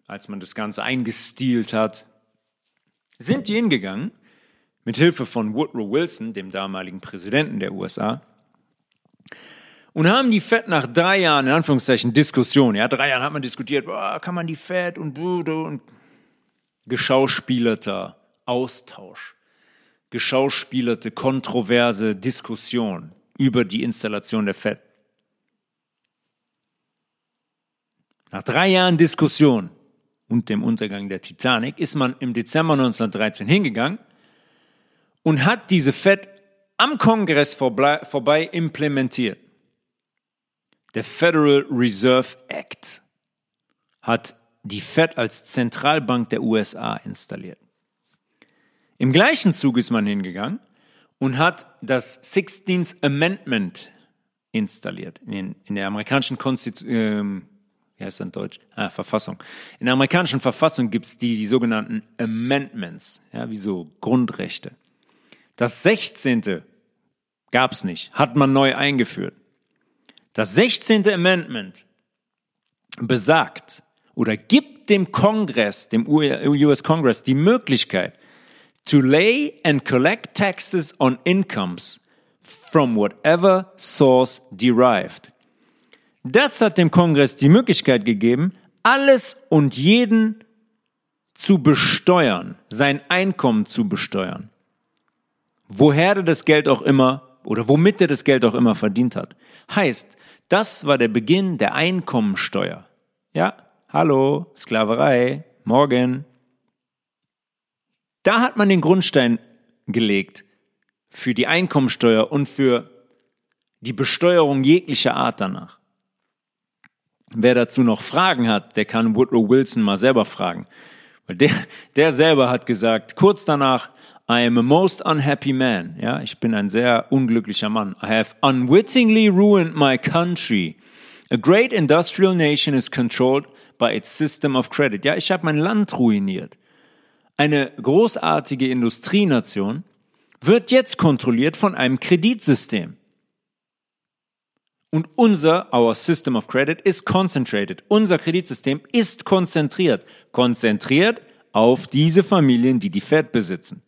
als man das Ganze eingestielt hat, sind die hingegangen, mit Hilfe von Woodrow Wilson, dem damaligen Präsidenten der USA, und haben die Fed nach drei Jahren, in Anführungszeichen, Diskussion, ja, drei Jahren hat man diskutiert, boah, kann man die Fed und, und geschauspielerter Austausch, geschauspielerte kontroverse Diskussion über die Installation der FED. Nach drei Jahren Diskussion und dem Untergang der Titanic ist man im Dezember 1913 hingegangen und hat diese FED am Kongress vorbei, implementiert. Der Federal Reserve Act hat die Fed als Zentralbank der USA installiert. Im gleichen Zug ist man hingegangen und hat das 16th Amendment installiert in, in der amerikanischen Konstitu ähm, wie heißt in Deutsch? Ah, Verfassung. In der amerikanischen Verfassung gibt es die, die sogenannten Amendments, ja, wie so Grundrechte. Das 16. gab es nicht, hat man neu eingeführt. Das 16. Amendment besagt oder gibt dem Kongress, dem US Congress, die Möglichkeit, to lay and collect taxes on incomes from whatever source derived. Das hat dem Kongress die Möglichkeit gegeben, alles und jeden zu besteuern, sein Einkommen zu besteuern. Woher er das Geld auch immer oder womit er das Geld auch immer verdient hat. Heißt, das war der Beginn der Einkommensteuer. Ja, hallo, Sklaverei, morgen. Da hat man den Grundstein gelegt für die Einkommensteuer und für die Besteuerung jeglicher Art danach. Wer dazu noch Fragen hat, der kann Woodrow Wilson mal selber fragen. Weil der, der selber hat gesagt, kurz danach, I am a most unhappy man. Ja, ich bin ein sehr unglücklicher Mann. I have unwittingly ruined my country. A great industrial nation is controlled by its system of credit. Ja, ich habe mein Land ruiniert. Eine großartige Industrienation wird jetzt kontrolliert von einem Kreditsystem. Und unser, our system of credit is concentrated. Unser Kreditsystem ist konzentriert. Konzentriert auf diese Familien, die die Fed besitzen.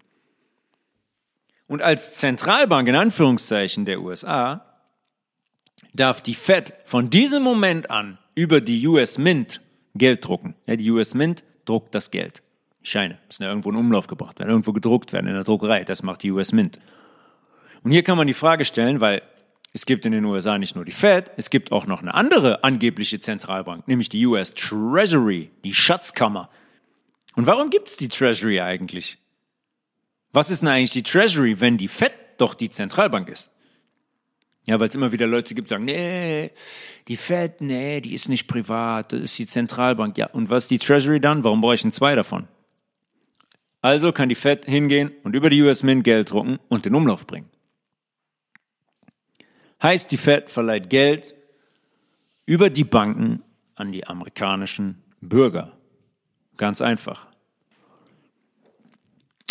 Und als Zentralbank in Anführungszeichen der USA darf die Fed von diesem Moment an über die US Mint Geld drucken. Ja, die US Mint druckt das Geld. Scheine müssen ja irgendwo in Umlauf gebracht werden, irgendwo gedruckt werden in der Druckerei. Das macht die US Mint. Und hier kann man die Frage stellen, weil es gibt in den USA nicht nur die Fed, es gibt auch noch eine andere angebliche Zentralbank, nämlich die US Treasury, die Schatzkammer. Und warum gibt es die Treasury eigentlich? Was ist denn eigentlich die Treasury, wenn die Fed doch die Zentralbank ist? Ja, weil es immer wieder Leute gibt, die sagen, nee, die Fed, nee, die ist nicht privat, das ist die Zentralbank. Ja, und was ist die Treasury dann? Warum brauche ich denn zwei davon? Also kann die Fed hingehen und über die US Mint Geld drucken und den Umlauf bringen. Heißt, die Fed verleiht Geld über die Banken an die amerikanischen Bürger. Ganz einfach.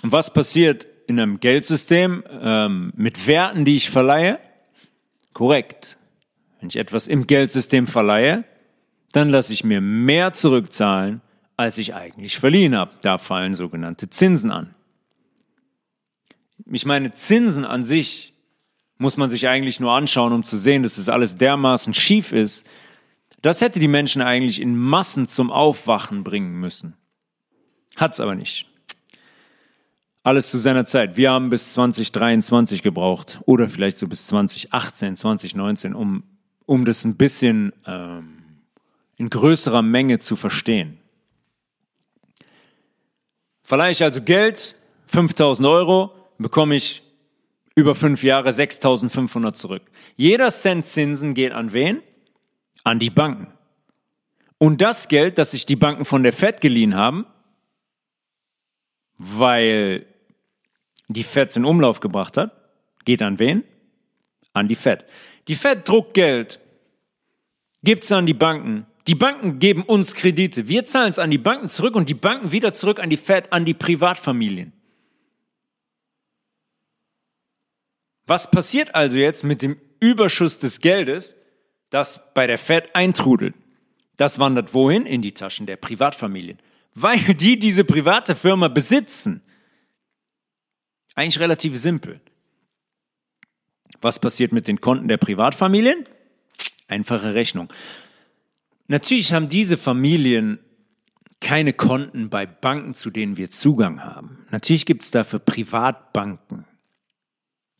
Und was passiert in einem Geldsystem ähm, mit Werten, die ich verleihe? Korrekt. Wenn ich etwas im Geldsystem verleihe, dann lasse ich mir mehr zurückzahlen, als ich eigentlich verliehen habe. Da fallen sogenannte Zinsen an. Ich meine, Zinsen an sich muss man sich eigentlich nur anschauen, um zu sehen, dass das alles dermaßen schief ist. Das hätte die Menschen eigentlich in Massen zum Aufwachen bringen müssen. Hat's aber nicht. Alles zu seiner Zeit. Wir haben bis 2023 gebraucht oder vielleicht so bis 2018, 2019, um, um das ein bisschen ähm, in größerer Menge zu verstehen. Verleihe ich also Geld, 5000 Euro, bekomme ich über fünf Jahre 6.500 zurück. Jeder Cent Zinsen geht an wen? An die Banken. Und das Geld, das sich die Banken von der Fed geliehen haben, weil die Fed in Umlauf gebracht hat, geht an wen? An die Fed. Die Fed druckt Geld, gibt es an die Banken. Die Banken geben uns Kredite. Wir zahlen es an die Banken zurück und die Banken wieder zurück an die Fed, an die Privatfamilien. Was passiert also jetzt mit dem Überschuss des Geldes, das bei der Fed eintrudelt? Das wandert wohin? In die Taschen der Privatfamilien. Weil die diese private Firma besitzen. Eigentlich relativ simpel. Was passiert mit den Konten der Privatfamilien? Einfache Rechnung. Natürlich haben diese Familien keine Konten bei Banken, zu denen wir Zugang haben. Natürlich gibt es dafür Privatbanken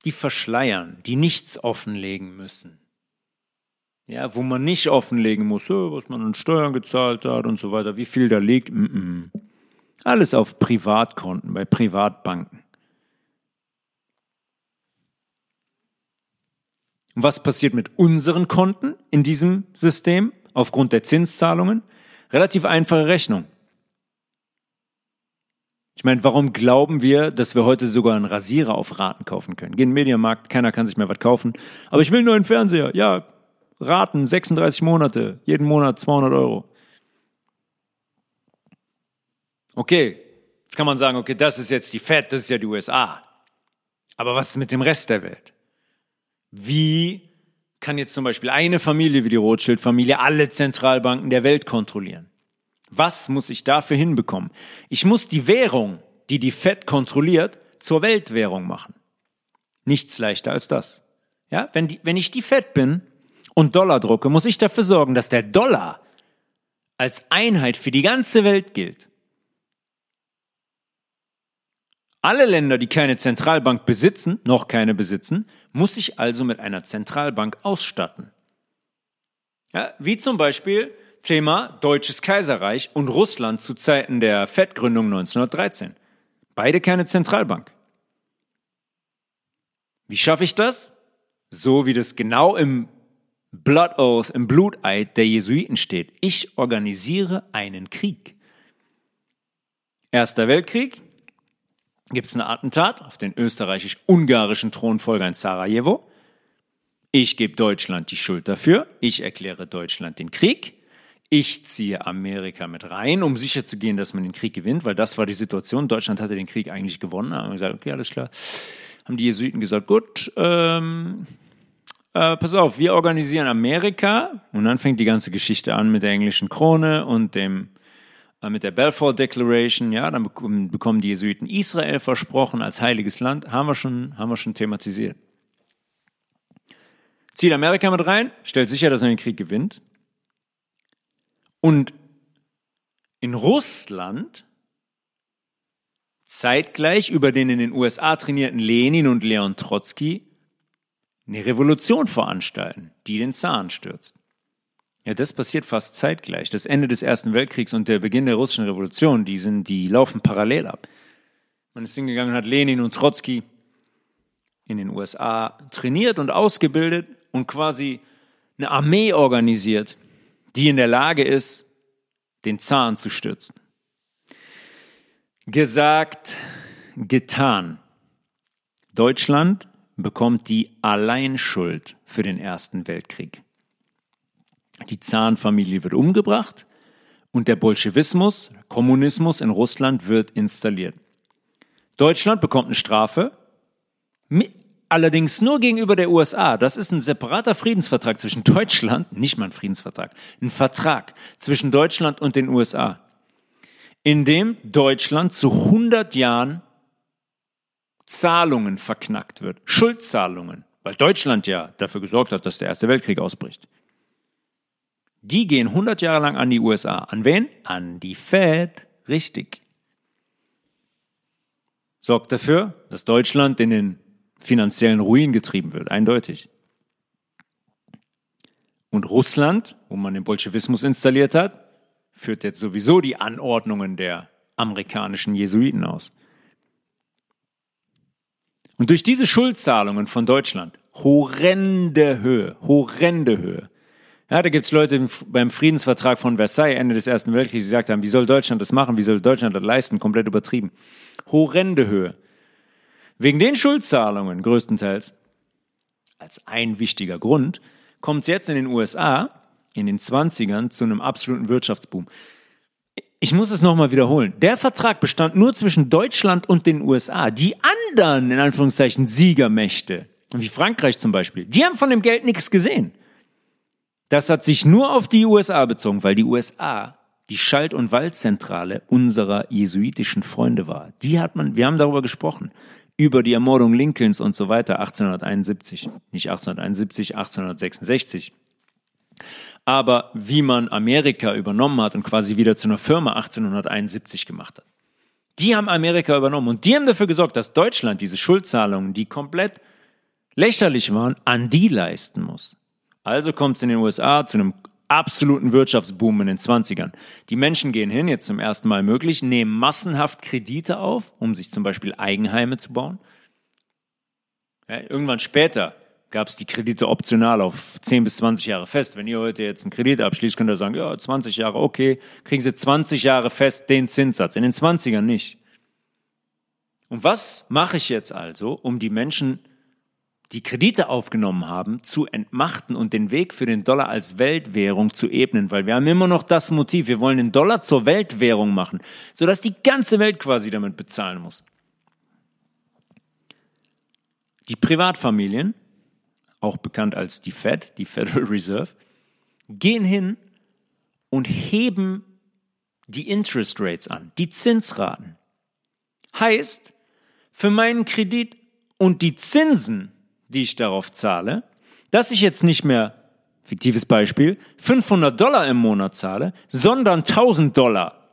die verschleiern, die nichts offenlegen müssen. Ja, wo man nicht offenlegen muss, was man an Steuern gezahlt hat und so weiter, wie viel da liegt. Mm -mm. Alles auf Privatkonten, bei Privatbanken. Was passiert mit unseren Konten in diesem System aufgrund der Zinszahlungen? Relativ einfache Rechnung. Ich meine, warum glauben wir, dass wir heute sogar einen Rasierer auf Raten kaufen können? Gehen in den Mediamarkt, keiner kann sich mehr was kaufen. Aber ich will nur einen Fernseher. Ja, Raten, 36 Monate, jeden Monat 200 Euro. Okay, jetzt kann man sagen, okay, das ist jetzt die Fed, das ist ja die USA. Aber was ist mit dem Rest der Welt? Wie kann jetzt zum Beispiel eine Familie wie die Rothschild-Familie alle Zentralbanken der Welt kontrollieren? Was muss ich dafür hinbekommen? Ich muss die Währung, die die Fed kontrolliert, zur Weltwährung machen. Nichts leichter als das. Ja, wenn, die, wenn ich die Fed bin und Dollar drucke, muss ich dafür sorgen, dass der Dollar als Einheit für die ganze Welt gilt. Alle Länder, die keine Zentralbank besitzen, noch keine besitzen, muss ich also mit einer Zentralbank ausstatten. Ja, wie zum Beispiel Thema Deutsches Kaiserreich und Russland zu Zeiten der FED-Gründung 1913. Beide keine Zentralbank. Wie schaffe ich das? So wie das genau im Blood Oath, im Bluteid der Jesuiten steht. Ich organisiere einen Krieg. Erster Weltkrieg, gibt es ein Attentat auf den österreichisch-ungarischen Thronfolger in Sarajevo. Ich gebe Deutschland die Schuld dafür. Ich erkläre Deutschland den Krieg. Ich ziehe Amerika mit rein, um sicherzugehen, dass man den Krieg gewinnt, weil das war die Situation. Deutschland hatte den Krieg eigentlich gewonnen. Da haben wir gesagt, okay, alles klar. Haben die Jesuiten gesagt, gut, ähm, äh, pass auf, wir organisieren Amerika. Und dann fängt die ganze Geschichte an mit der englischen Krone und dem mit der Balfour Declaration, ja, dann bekommen die Jesuiten Israel versprochen als heiliges Land, haben wir schon, haben wir schon thematisiert. Zieht Amerika mit rein, stellt sicher, dass er den Krieg gewinnt. Und in Russland zeitgleich über den in den USA trainierten Lenin und Leon Trotzki eine Revolution veranstalten, die den Zaren stürzt. Ja, das passiert fast zeitgleich. Das Ende des Ersten Weltkriegs und der Beginn der russischen Revolution, die, sind, die laufen parallel ab. Man ist hingegangen, hat Lenin und Trotzki in den USA trainiert und ausgebildet und quasi eine Armee organisiert, die in der Lage ist, den Zahn zu stürzen. Gesagt, getan. Deutschland bekommt die Alleinschuld für den Ersten Weltkrieg. Die Zarenfamilie wird umgebracht und der Bolschewismus, Kommunismus in Russland wird installiert. Deutschland bekommt eine Strafe, allerdings nur gegenüber der USA. Das ist ein separater Friedensvertrag zwischen Deutschland, nicht mal ein Friedensvertrag, ein Vertrag zwischen Deutschland und den USA, in dem Deutschland zu 100 Jahren Zahlungen verknackt wird, Schuldzahlungen, weil Deutschland ja dafür gesorgt hat, dass der Erste Weltkrieg ausbricht. Die gehen 100 Jahre lang an die USA. An wen? An die Fed. Richtig. Sorgt dafür, dass Deutschland in den finanziellen Ruin getrieben wird. Eindeutig. Und Russland, wo man den Bolschewismus installiert hat, führt jetzt sowieso die Anordnungen der amerikanischen Jesuiten aus. Und durch diese Schuldzahlungen von Deutschland, horrende Höhe, horrende Höhe, ja, da gibt's Leute beim Friedensvertrag von Versailles, Ende des Ersten Weltkriegs, die gesagt haben, wie soll Deutschland das machen, wie soll Deutschland das leisten, komplett übertrieben. Horrende Höhe. Wegen den Schuldzahlungen größtenteils, als ein wichtiger Grund, kommt es jetzt in den USA in den 20ern zu einem absoluten Wirtschaftsboom. Ich muss es nochmal wiederholen. Der Vertrag bestand nur zwischen Deutschland und den USA. Die anderen, in Anführungszeichen, Siegermächte, wie Frankreich zum Beispiel, die haben von dem Geld nichts gesehen. Das hat sich nur auf die USA bezogen, weil die USA die Schalt- und Waldzentrale unserer jesuitischen Freunde war. Die hat man, wir haben darüber gesprochen, über die Ermordung Lincolns und so weiter 1871, nicht 1871, 1866. Aber wie man Amerika übernommen hat und quasi wieder zu einer Firma 1871 gemacht hat. Die haben Amerika übernommen und die haben dafür gesorgt, dass Deutschland diese Schuldzahlungen, die komplett lächerlich waren, an die leisten muss. Also kommt es in den USA zu einem absoluten Wirtschaftsboom in den 20ern. Die Menschen gehen hin, jetzt zum ersten Mal möglich, nehmen massenhaft Kredite auf, um sich zum Beispiel Eigenheime zu bauen. Ja, irgendwann später gab es die Kredite optional auf 10 bis 20 Jahre fest. Wenn ihr heute jetzt einen Kredit abschließt, könnt ihr sagen, ja, 20 Jahre, okay, kriegen Sie 20 Jahre fest den Zinssatz. In den 20ern nicht. Und was mache ich jetzt also, um die Menschen die Kredite aufgenommen haben, zu entmachten und den Weg für den Dollar als Weltwährung zu ebnen, weil wir haben immer noch das Motiv, wir wollen den Dollar zur Weltwährung machen, sodass die ganze Welt quasi damit bezahlen muss. Die Privatfamilien, auch bekannt als die Fed, die Federal Reserve, gehen hin und heben die Interest Rates an, die Zinsraten. Heißt, für meinen Kredit und die Zinsen, die ich darauf zahle, dass ich jetzt nicht mehr, fiktives Beispiel, 500 Dollar im Monat zahle, sondern 1000 Dollar.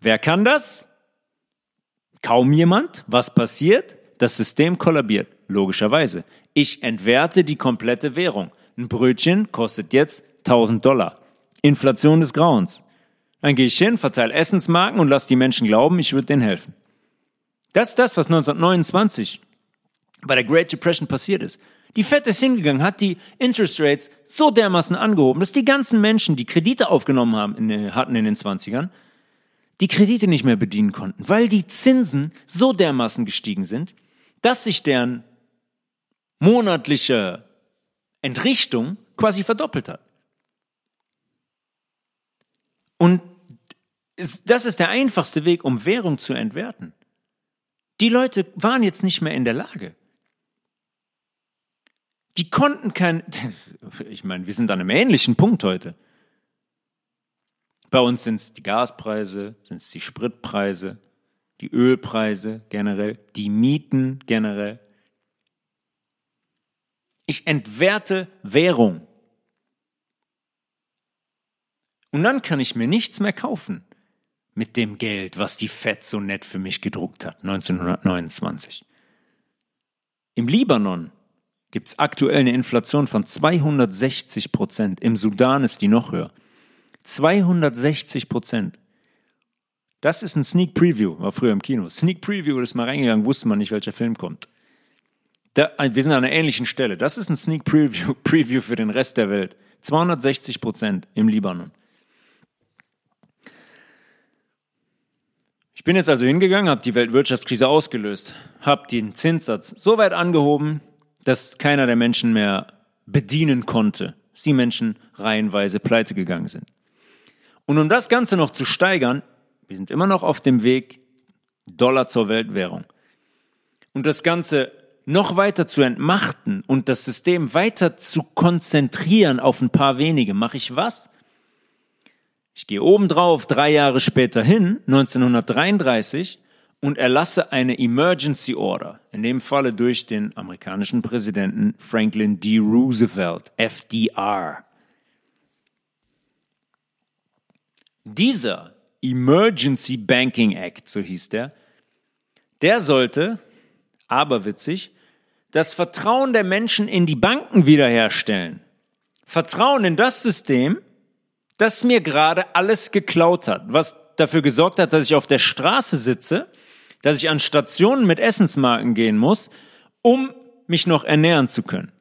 Wer kann das? Kaum jemand. Was passiert? Das System kollabiert, logischerweise. Ich entwerte die komplette Währung. Ein Brötchen kostet jetzt 1000 Dollar. Inflation des Grauens. Dann gehe ich hin, verteile Essensmarken und lasse die Menschen glauben, ich würde denen helfen. Das ist das, was 1929 bei der Great Depression passiert ist. Die Fed ist hingegangen, hat die Interest Rates so dermaßen angehoben, dass die ganzen Menschen, die Kredite aufgenommen haben, in, hatten in den 20ern, die Kredite nicht mehr bedienen konnten, weil die Zinsen so dermaßen gestiegen sind, dass sich deren monatliche Entrichtung quasi verdoppelt hat. Und das ist der einfachste Weg, um Währung zu entwerten. Die Leute waren jetzt nicht mehr in der Lage. Die konnten kein, ich meine, wir sind an einem ähnlichen Punkt heute. Bei uns sind es die Gaspreise, sind es die Spritpreise, die Ölpreise generell, die Mieten generell. Ich entwerte Währung. Und dann kann ich mir nichts mehr kaufen mit dem Geld, was die Fed so nett für mich gedruckt hat, 1929. Im Libanon gibt es aktuell eine Inflation von 260 Prozent. Im Sudan ist die noch höher. 260 Prozent. Das ist ein Sneak Preview, war früher im Kino. Sneak Preview, ist mal reingegangen, wusste man nicht, welcher Film kommt. Da, wir sind an einer ähnlichen Stelle. Das ist ein Sneak Preview, Preview für den Rest der Welt. 260 Prozent im Libanon. Ich bin jetzt also hingegangen, habe die Weltwirtschaftskrise ausgelöst, habe den Zinssatz so weit angehoben, dass keiner der Menschen mehr bedienen konnte, dass die Menschen reihenweise pleite gegangen sind. Und um das Ganze noch zu steigern, wir sind immer noch auf dem Weg Dollar zur Weltwährung. Und das Ganze noch weiter zu entmachten und das System weiter zu konzentrieren auf ein paar wenige, mache ich was? Ich gehe obendrauf drei Jahre später hin, 1933, und erlasse eine Emergency Order, in dem Falle durch den amerikanischen Präsidenten Franklin D. Roosevelt, FDR. Dieser Emergency Banking Act, so hieß der, der sollte, aberwitzig, das Vertrauen der Menschen in die Banken wiederherstellen. Vertrauen in das System, das mir gerade alles geklaut hat, was dafür gesorgt hat, dass ich auf der Straße sitze, dass ich an Stationen mit Essensmarken gehen muss, um mich noch ernähren zu können.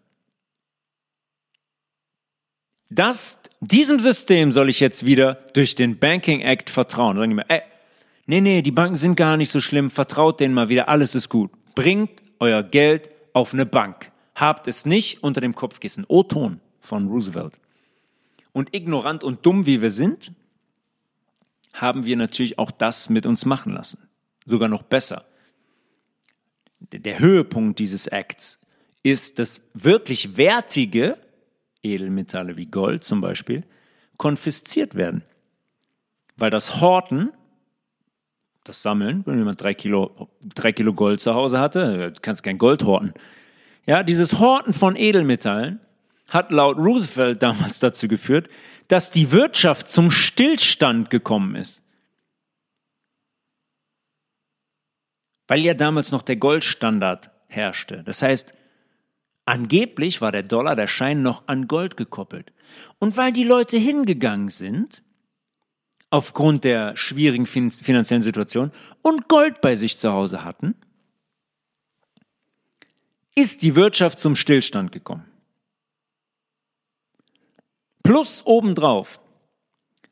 Das, diesem System soll ich jetzt wieder durch den Banking Act vertrauen. Sagen die mir, ey, nee, nee, die Banken sind gar nicht so schlimm, vertraut denen mal wieder, alles ist gut. Bringt euer Geld auf eine Bank. Habt es nicht unter dem Kopfkissen. O-Ton von Roosevelt. Und ignorant und dumm wie wir sind, haben wir natürlich auch das mit uns machen lassen. Sogar noch besser. Der Höhepunkt dieses Acts ist, dass wirklich wertige Edelmetalle wie Gold zum Beispiel konfisziert werden. Weil das Horten, das Sammeln, wenn jemand drei Kilo, drei Kilo Gold zu Hause hatte, kannst kein Gold horten. Ja, dieses Horten von Edelmetallen hat laut Roosevelt damals dazu geführt, dass die Wirtschaft zum Stillstand gekommen ist. Weil ja damals noch der Goldstandard herrschte. Das heißt, angeblich war der Dollar, der Schein noch an Gold gekoppelt. Und weil die Leute hingegangen sind, aufgrund der schwierigen finanziellen Situation und Gold bei sich zu Hause hatten, ist die Wirtschaft zum Stillstand gekommen. Plus obendrauf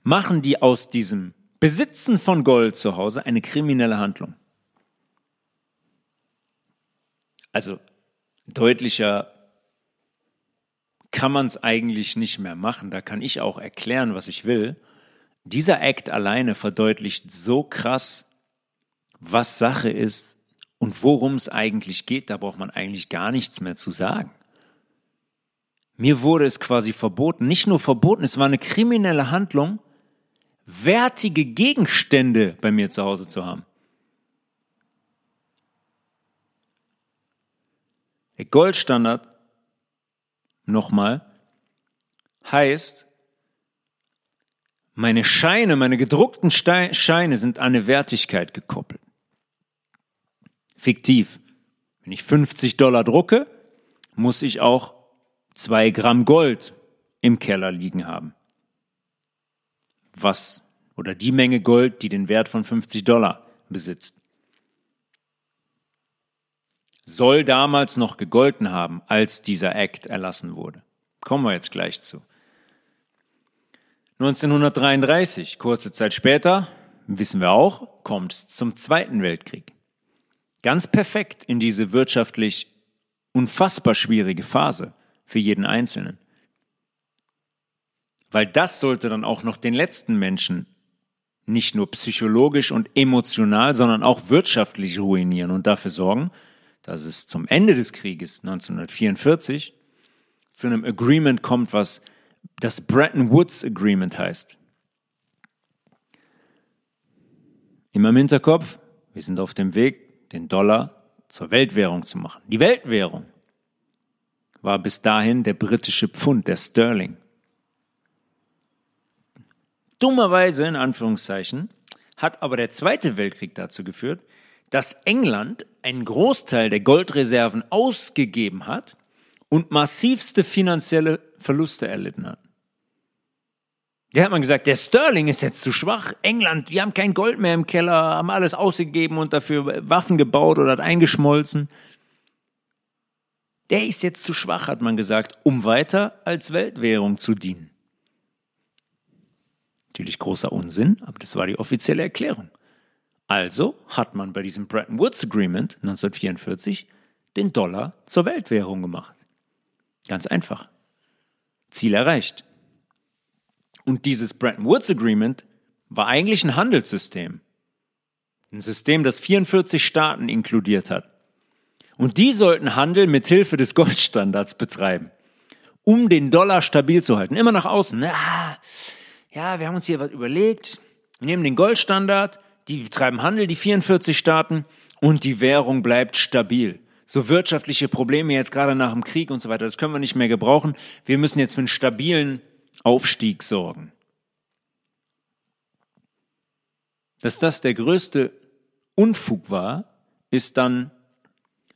machen die aus diesem Besitzen von Gold zu Hause eine kriminelle Handlung. Also deutlicher kann man es eigentlich nicht mehr machen. Da kann ich auch erklären, was ich will. Dieser Act alleine verdeutlicht so krass, was Sache ist und worum es eigentlich geht. Da braucht man eigentlich gar nichts mehr zu sagen. Mir wurde es quasi verboten. Nicht nur verboten, es war eine kriminelle Handlung, wertige Gegenstände bei mir zu Hause zu haben. Der Goldstandard, nochmal, heißt, meine Scheine, meine gedruckten Scheine sind an eine Wertigkeit gekoppelt. Fiktiv. Wenn ich 50 Dollar drucke, muss ich auch zwei Gramm Gold im Keller liegen haben. Was oder die Menge Gold, die den Wert von 50 Dollar besitzt. Soll damals noch gegolten haben, als dieser Act erlassen wurde. Kommen wir jetzt gleich zu. 1933, kurze Zeit später, wissen wir auch, kommt es zum Zweiten Weltkrieg. Ganz perfekt in diese wirtschaftlich unfassbar schwierige Phase für jeden Einzelnen. Weil das sollte dann auch noch den letzten Menschen nicht nur psychologisch und emotional, sondern auch wirtschaftlich ruinieren und dafür sorgen, dass es zum Ende des Krieges 1944 zu einem Agreement kommt, was das Bretton Woods Agreement heißt. Immer im Hinterkopf, wir sind auf dem Weg, den Dollar zur Weltwährung zu machen. Die Weltwährung war bis dahin der britische Pfund, der Sterling. Dummerweise, in Anführungszeichen, hat aber der Zweite Weltkrieg dazu geführt, dass England einen Großteil der Goldreserven ausgegeben hat und massivste finanzielle Verluste erlitten hat. Der hat man gesagt, der Sterling ist jetzt zu schwach. England, die haben kein Gold mehr im Keller, haben alles ausgegeben und dafür Waffen gebaut oder hat eingeschmolzen. Der ist jetzt zu schwach, hat man gesagt, um weiter als Weltwährung zu dienen. Natürlich großer Unsinn, aber das war die offizielle Erklärung. Also hat man bei diesem Bretton Woods Agreement 1944 den Dollar zur Weltwährung gemacht. Ganz einfach. Ziel erreicht. Und dieses Bretton Woods Agreement war eigentlich ein Handelssystem. Ein System, das 44 Staaten inkludiert hat. Und die sollten Handel mit Hilfe des Goldstandards betreiben, um den Dollar stabil zu halten. Immer nach außen. Ja, ja, wir haben uns hier was überlegt. Wir nehmen den Goldstandard, die betreiben Handel, die 44 Staaten, und die Währung bleibt stabil. So wirtschaftliche Probleme jetzt gerade nach dem Krieg und so weiter, das können wir nicht mehr gebrauchen. Wir müssen jetzt für einen stabilen Aufstieg sorgen. Dass das der größte Unfug war, ist dann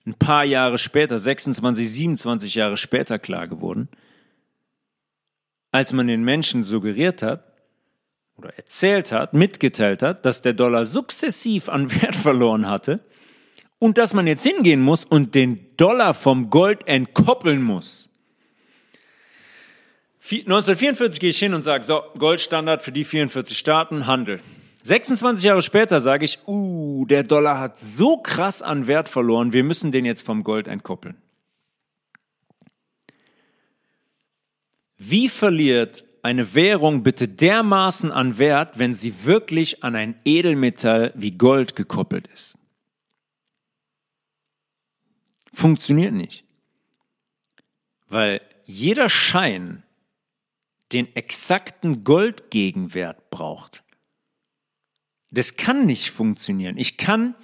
ein paar Jahre später, 26, 27 Jahre später klar geworden, als man den Menschen suggeriert hat oder erzählt hat, mitgeteilt hat, dass der Dollar sukzessiv an Wert verloren hatte und dass man jetzt hingehen muss und den Dollar vom Gold entkoppeln muss. 1944 gehe ich hin und sage, so, Goldstandard für die 44 Staaten, Handel. 26 Jahre später sage ich, uh, der Dollar hat so krass an Wert verloren, wir müssen den jetzt vom Gold entkoppeln. Wie verliert eine Währung bitte dermaßen an Wert, wenn sie wirklich an ein Edelmetall wie Gold gekoppelt ist? Funktioniert nicht. Weil jeder Schein den exakten Goldgegenwert braucht. Das kann nicht funktionieren. Ich kann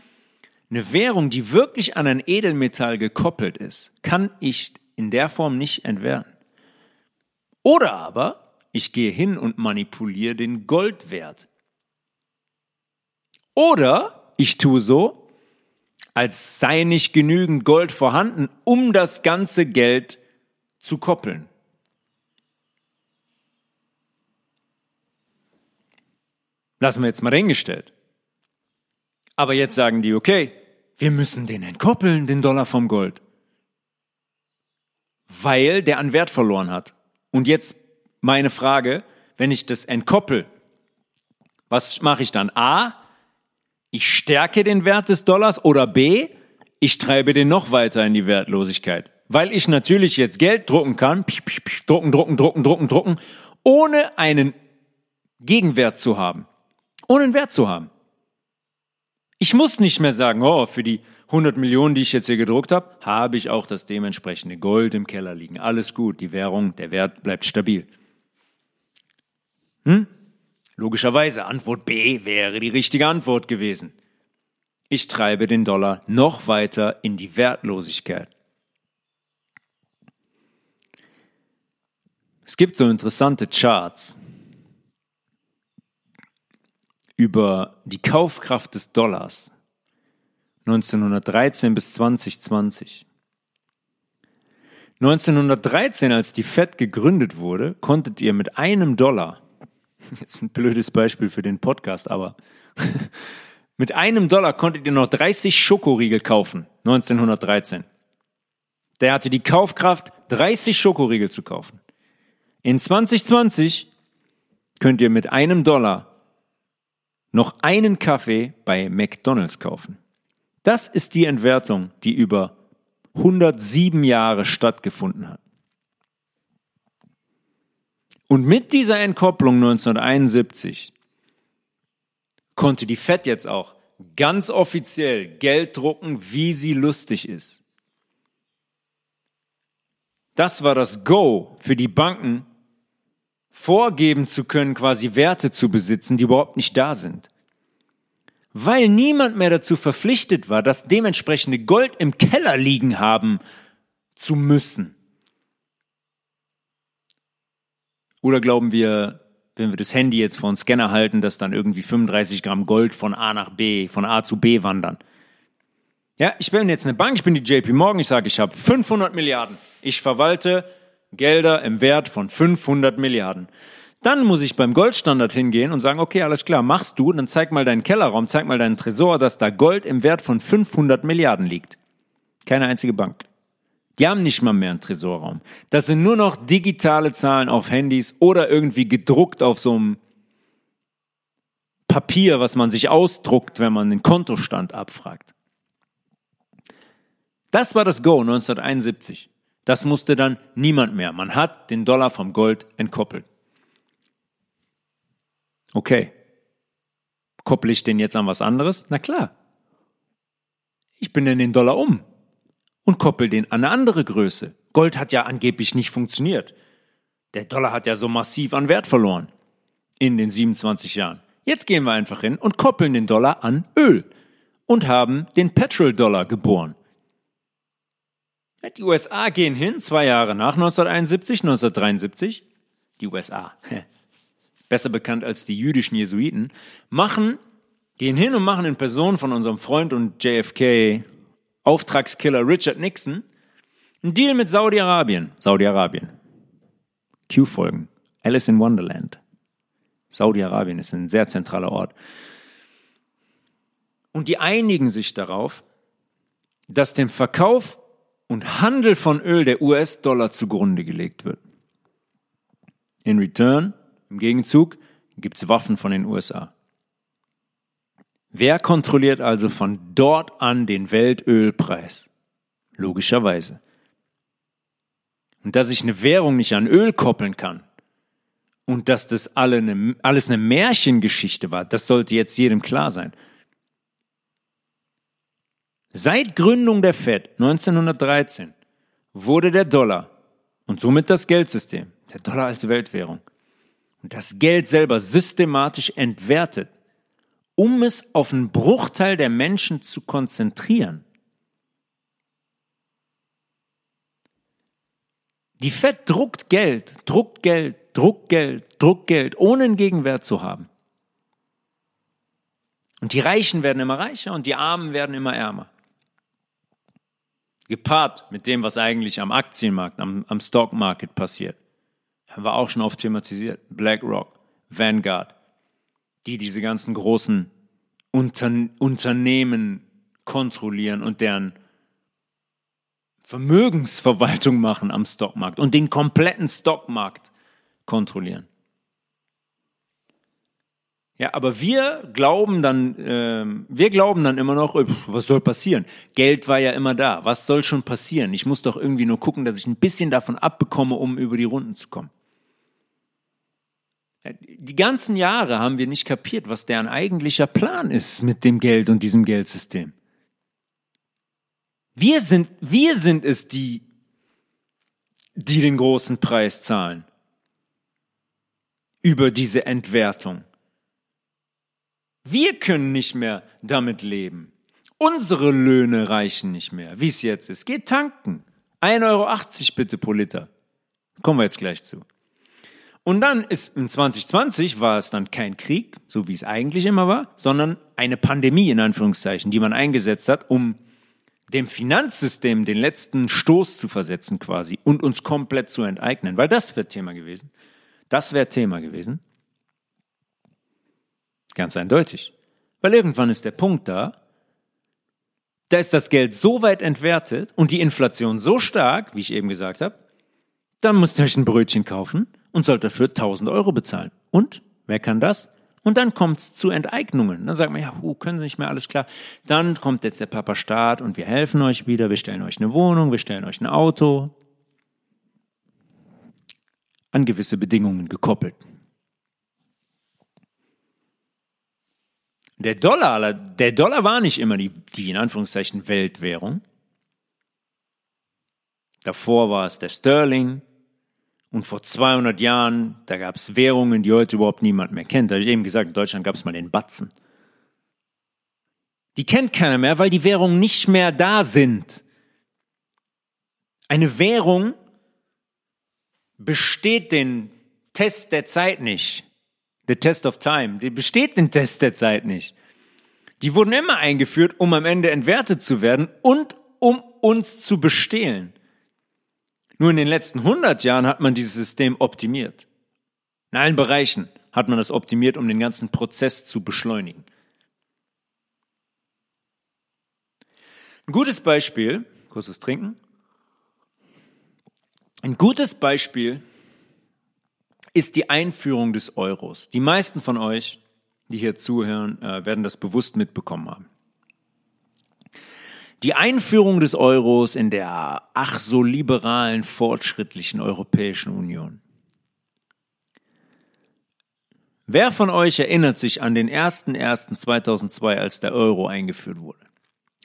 eine Währung, die wirklich an ein Edelmetall gekoppelt ist, kann ich in der Form nicht entwerten. Oder aber ich gehe hin und manipuliere den Goldwert. Oder ich tue so, als sei nicht genügend Gold vorhanden, um das ganze Geld zu koppeln. Lassen wir jetzt mal dahingestellt. Aber jetzt sagen die, okay, wir müssen den entkoppeln, den Dollar vom Gold. Weil der an Wert verloren hat. Und jetzt meine Frage, wenn ich das entkoppel, was mache ich dann? A, ich stärke den Wert des Dollars oder B, ich treibe den noch weiter in die Wertlosigkeit. Weil ich natürlich jetzt Geld drucken kann, drucken, drucken, drucken, drucken, drucken, ohne einen Gegenwert zu haben ohne einen Wert zu haben. Ich muss nicht mehr sagen, oh, für die 100 Millionen, die ich jetzt hier gedruckt habe, habe ich auch das dementsprechende Gold im Keller liegen. Alles gut, die Währung, der Wert bleibt stabil. Hm? Logischerweise, Antwort B wäre die richtige Antwort gewesen. Ich treibe den Dollar noch weiter in die Wertlosigkeit. Es gibt so interessante Charts über die Kaufkraft des Dollars 1913 bis 2020. 1913, als die Fed gegründet wurde, konntet ihr mit einem Dollar jetzt ein blödes Beispiel für den Podcast, aber mit einem Dollar konntet ihr noch 30 Schokoriegel kaufen, 1913. Der hatte die Kaufkraft, 30 Schokoriegel zu kaufen. In 2020 könnt ihr mit einem Dollar noch einen Kaffee bei McDonald's kaufen. Das ist die Entwertung, die über 107 Jahre stattgefunden hat. Und mit dieser Entkopplung 1971 konnte die Fed jetzt auch ganz offiziell Geld drucken, wie sie lustig ist. Das war das Go für die Banken, vorgeben zu können, quasi Werte zu besitzen, die überhaupt nicht da sind weil niemand mehr dazu verpflichtet war, das dementsprechende Gold im Keller liegen haben zu müssen. Oder glauben wir, wenn wir das Handy jetzt vor einen Scanner halten, dass dann irgendwie 35 Gramm Gold von A nach B, von A zu B wandern? Ja, ich bin jetzt eine Bank, ich bin die JP Morgan, ich sage, ich habe 500 Milliarden. Ich verwalte Gelder im Wert von 500 Milliarden. Dann muss ich beim Goldstandard hingehen und sagen, okay, alles klar, machst du, dann zeig mal deinen Kellerraum, zeig mal deinen Tresor, dass da Gold im Wert von 500 Milliarden liegt. Keine einzige Bank. Die haben nicht mal mehr einen Tresorraum. Das sind nur noch digitale Zahlen auf Handys oder irgendwie gedruckt auf so einem Papier, was man sich ausdruckt, wenn man den Kontostand abfragt. Das war das Go 1971. Das musste dann niemand mehr. Man hat den Dollar vom Gold entkoppelt. Okay. Kopple ich den jetzt an was anderes? Na klar. Ich bin in den Dollar um und koppel den an eine andere Größe. Gold hat ja angeblich nicht funktioniert. Der Dollar hat ja so massiv an Wert verloren in den 27 Jahren. Jetzt gehen wir einfach hin und koppeln den Dollar an Öl und haben den Petrol-Dollar geboren. Die USA gehen hin, zwei Jahre nach 1971, 1973. Die USA. besser bekannt als die jüdischen Jesuiten, machen, gehen hin und machen in Person von unserem Freund und JFK Auftragskiller Richard Nixon einen Deal mit Saudi-Arabien. Saudi-Arabien. Q-Folgen. Alice in Wonderland. Saudi-Arabien ist ein sehr zentraler Ort. Und die einigen sich darauf, dass dem Verkauf und Handel von Öl der US-Dollar zugrunde gelegt wird. In return im Gegenzug gibt es Waffen von den USA. Wer kontrolliert also von dort an den Weltölpreis? Logischerweise. Und dass ich eine Währung nicht an Öl koppeln kann und dass das alle eine, alles eine Märchengeschichte war, das sollte jetzt jedem klar sein. Seit Gründung der Fed 1913 wurde der Dollar und somit das Geldsystem, der Dollar als Weltwährung, und das Geld selber systematisch entwertet, um es auf einen Bruchteil der Menschen zu konzentrieren. Die Fed druckt Geld, druckt Geld, druckt Geld, druckt Geld, ohne einen Gegenwert zu haben. Und die Reichen werden immer reicher und die Armen werden immer ärmer. Gepaart mit dem, was eigentlich am Aktienmarkt, am, am Stockmarket passiert haben wir auch schon oft thematisiert, BlackRock, Vanguard, die diese ganzen großen Unter Unternehmen kontrollieren und deren Vermögensverwaltung machen am Stockmarkt und den kompletten Stockmarkt kontrollieren. Ja, aber wir glauben dann, äh, wir glauben dann immer noch, was soll passieren? Geld war ja immer da. Was soll schon passieren? Ich muss doch irgendwie nur gucken, dass ich ein bisschen davon abbekomme, um über die Runden zu kommen. Die ganzen Jahre haben wir nicht kapiert, was deren eigentlicher Plan ist mit dem Geld und diesem Geldsystem. Wir sind, wir sind es, die, die den großen Preis zahlen über diese Entwertung. Wir können nicht mehr damit leben. Unsere Löhne reichen nicht mehr, wie es jetzt ist. Geht tanken. 1,80 Euro bitte pro Liter. Kommen wir jetzt gleich zu. Und dann ist in 2020 war es dann kein Krieg, so wie es eigentlich immer war, sondern eine Pandemie in Anführungszeichen, die man eingesetzt hat, um dem Finanzsystem den letzten Stoß zu versetzen quasi und uns komplett zu enteignen, weil das wäre Thema gewesen. Das wäre Thema gewesen. Ganz eindeutig. Weil irgendwann ist der Punkt da, da ist das Geld so weit entwertet und die Inflation so stark, wie ich eben gesagt habe, dann müsst ihr euch ein Brötchen kaufen und sollt dafür 1000 Euro bezahlen. Und? Wer kann das? Und dann kommt es zu Enteignungen. Dann sagt man, ja, uh, können Sie nicht mehr, alles klar. Dann kommt jetzt der Papa Staat und wir helfen euch wieder, wir stellen euch eine Wohnung, wir stellen euch ein Auto. An gewisse Bedingungen gekoppelt. Der Dollar, der Dollar war nicht immer die, die in Anführungszeichen Weltwährung. Davor war es der Sterling. Und vor 200 Jahren, da gab es Währungen, die heute überhaupt niemand mehr kennt. Da habe ich eben gesagt, in Deutschland gab es mal den Batzen. Die kennt keiner mehr, weil die Währungen nicht mehr da sind. Eine Währung besteht den Test der Zeit nicht. The Test of Time. Die besteht den Test der Zeit nicht. Die wurden immer eingeführt, um am Ende entwertet zu werden und um uns zu bestehlen. Nur in den letzten 100 Jahren hat man dieses System optimiert. In allen Bereichen hat man das optimiert, um den ganzen Prozess zu beschleunigen. Ein gutes Beispiel, kurzes Trinken. Ein gutes Beispiel ist die Einführung des Euros. Die meisten von euch, die hier zuhören, äh, werden das bewusst mitbekommen haben. Die Einführung des Euros in der ach so liberalen, fortschrittlichen Europäischen Union. Wer von euch erinnert sich an den 01.01.2002, als der Euro eingeführt wurde?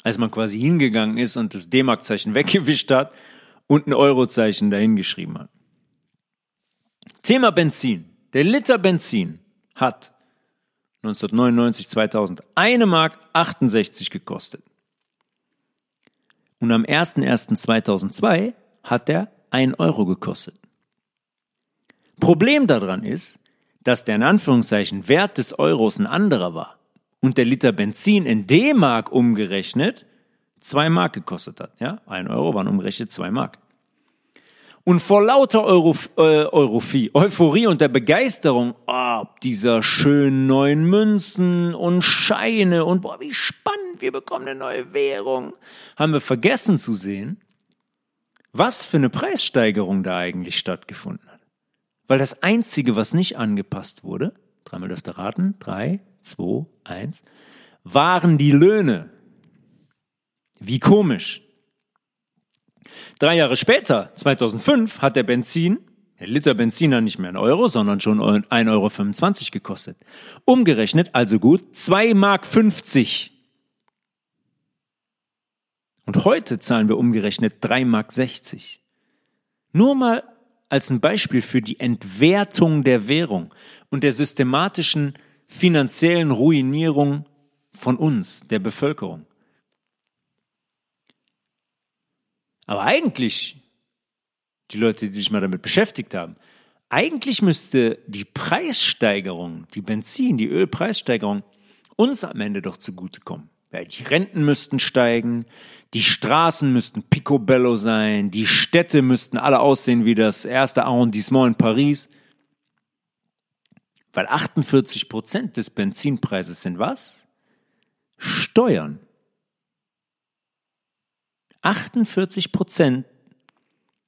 Als man quasi hingegangen ist und das D-Mark-Zeichen weggewischt hat und ein Euro-Zeichen dahingeschrieben hat. Thema Benzin. Der Liter Benzin hat 1999, 2000 eine Mark 68 gekostet. Und am 01.01.2002 hat er 1 Euro gekostet. Problem daran ist, dass der in Anführungszeichen Wert des Euros ein anderer war und der Liter Benzin in D-Mark umgerechnet 2 Mark gekostet hat. Ja, 1 Euro waren umgerechnet 2 Mark. Und vor lauter Euro, äh, Europhi, Euphorie und der Begeisterung oh, dieser schönen neuen Münzen und Scheine und boah, wie spannend, wir bekommen eine neue Währung, haben wir vergessen zu sehen, was für eine Preissteigerung da eigentlich stattgefunden hat. Weil das Einzige, was nicht angepasst wurde, dreimal dürft ihr raten, drei, zwei, eins, waren die Löhne. Wie komisch. Drei Jahre später, 2005, hat der Benzin, der Liter Benzin dann nicht mehr ein Euro, sondern schon 1,25 Euro gekostet. Umgerechnet also gut 2,50 Mark. Und heute zahlen wir umgerechnet 3,60 Mark. Nur mal als ein Beispiel für die Entwertung der Währung und der systematischen finanziellen Ruinierung von uns, der Bevölkerung. Aber eigentlich, die Leute, die sich mal damit beschäftigt haben, eigentlich müsste die Preissteigerung, die Benzin, die Ölpreissteigerung uns am Ende doch zugutekommen. Die Renten müssten steigen, die Straßen müssten picobello sein, die Städte müssten alle aussehen wie das erste Arrondissement in Paris. Weil 48 Prozent des Benzinpreises sind was? Steuern. 48 Prozent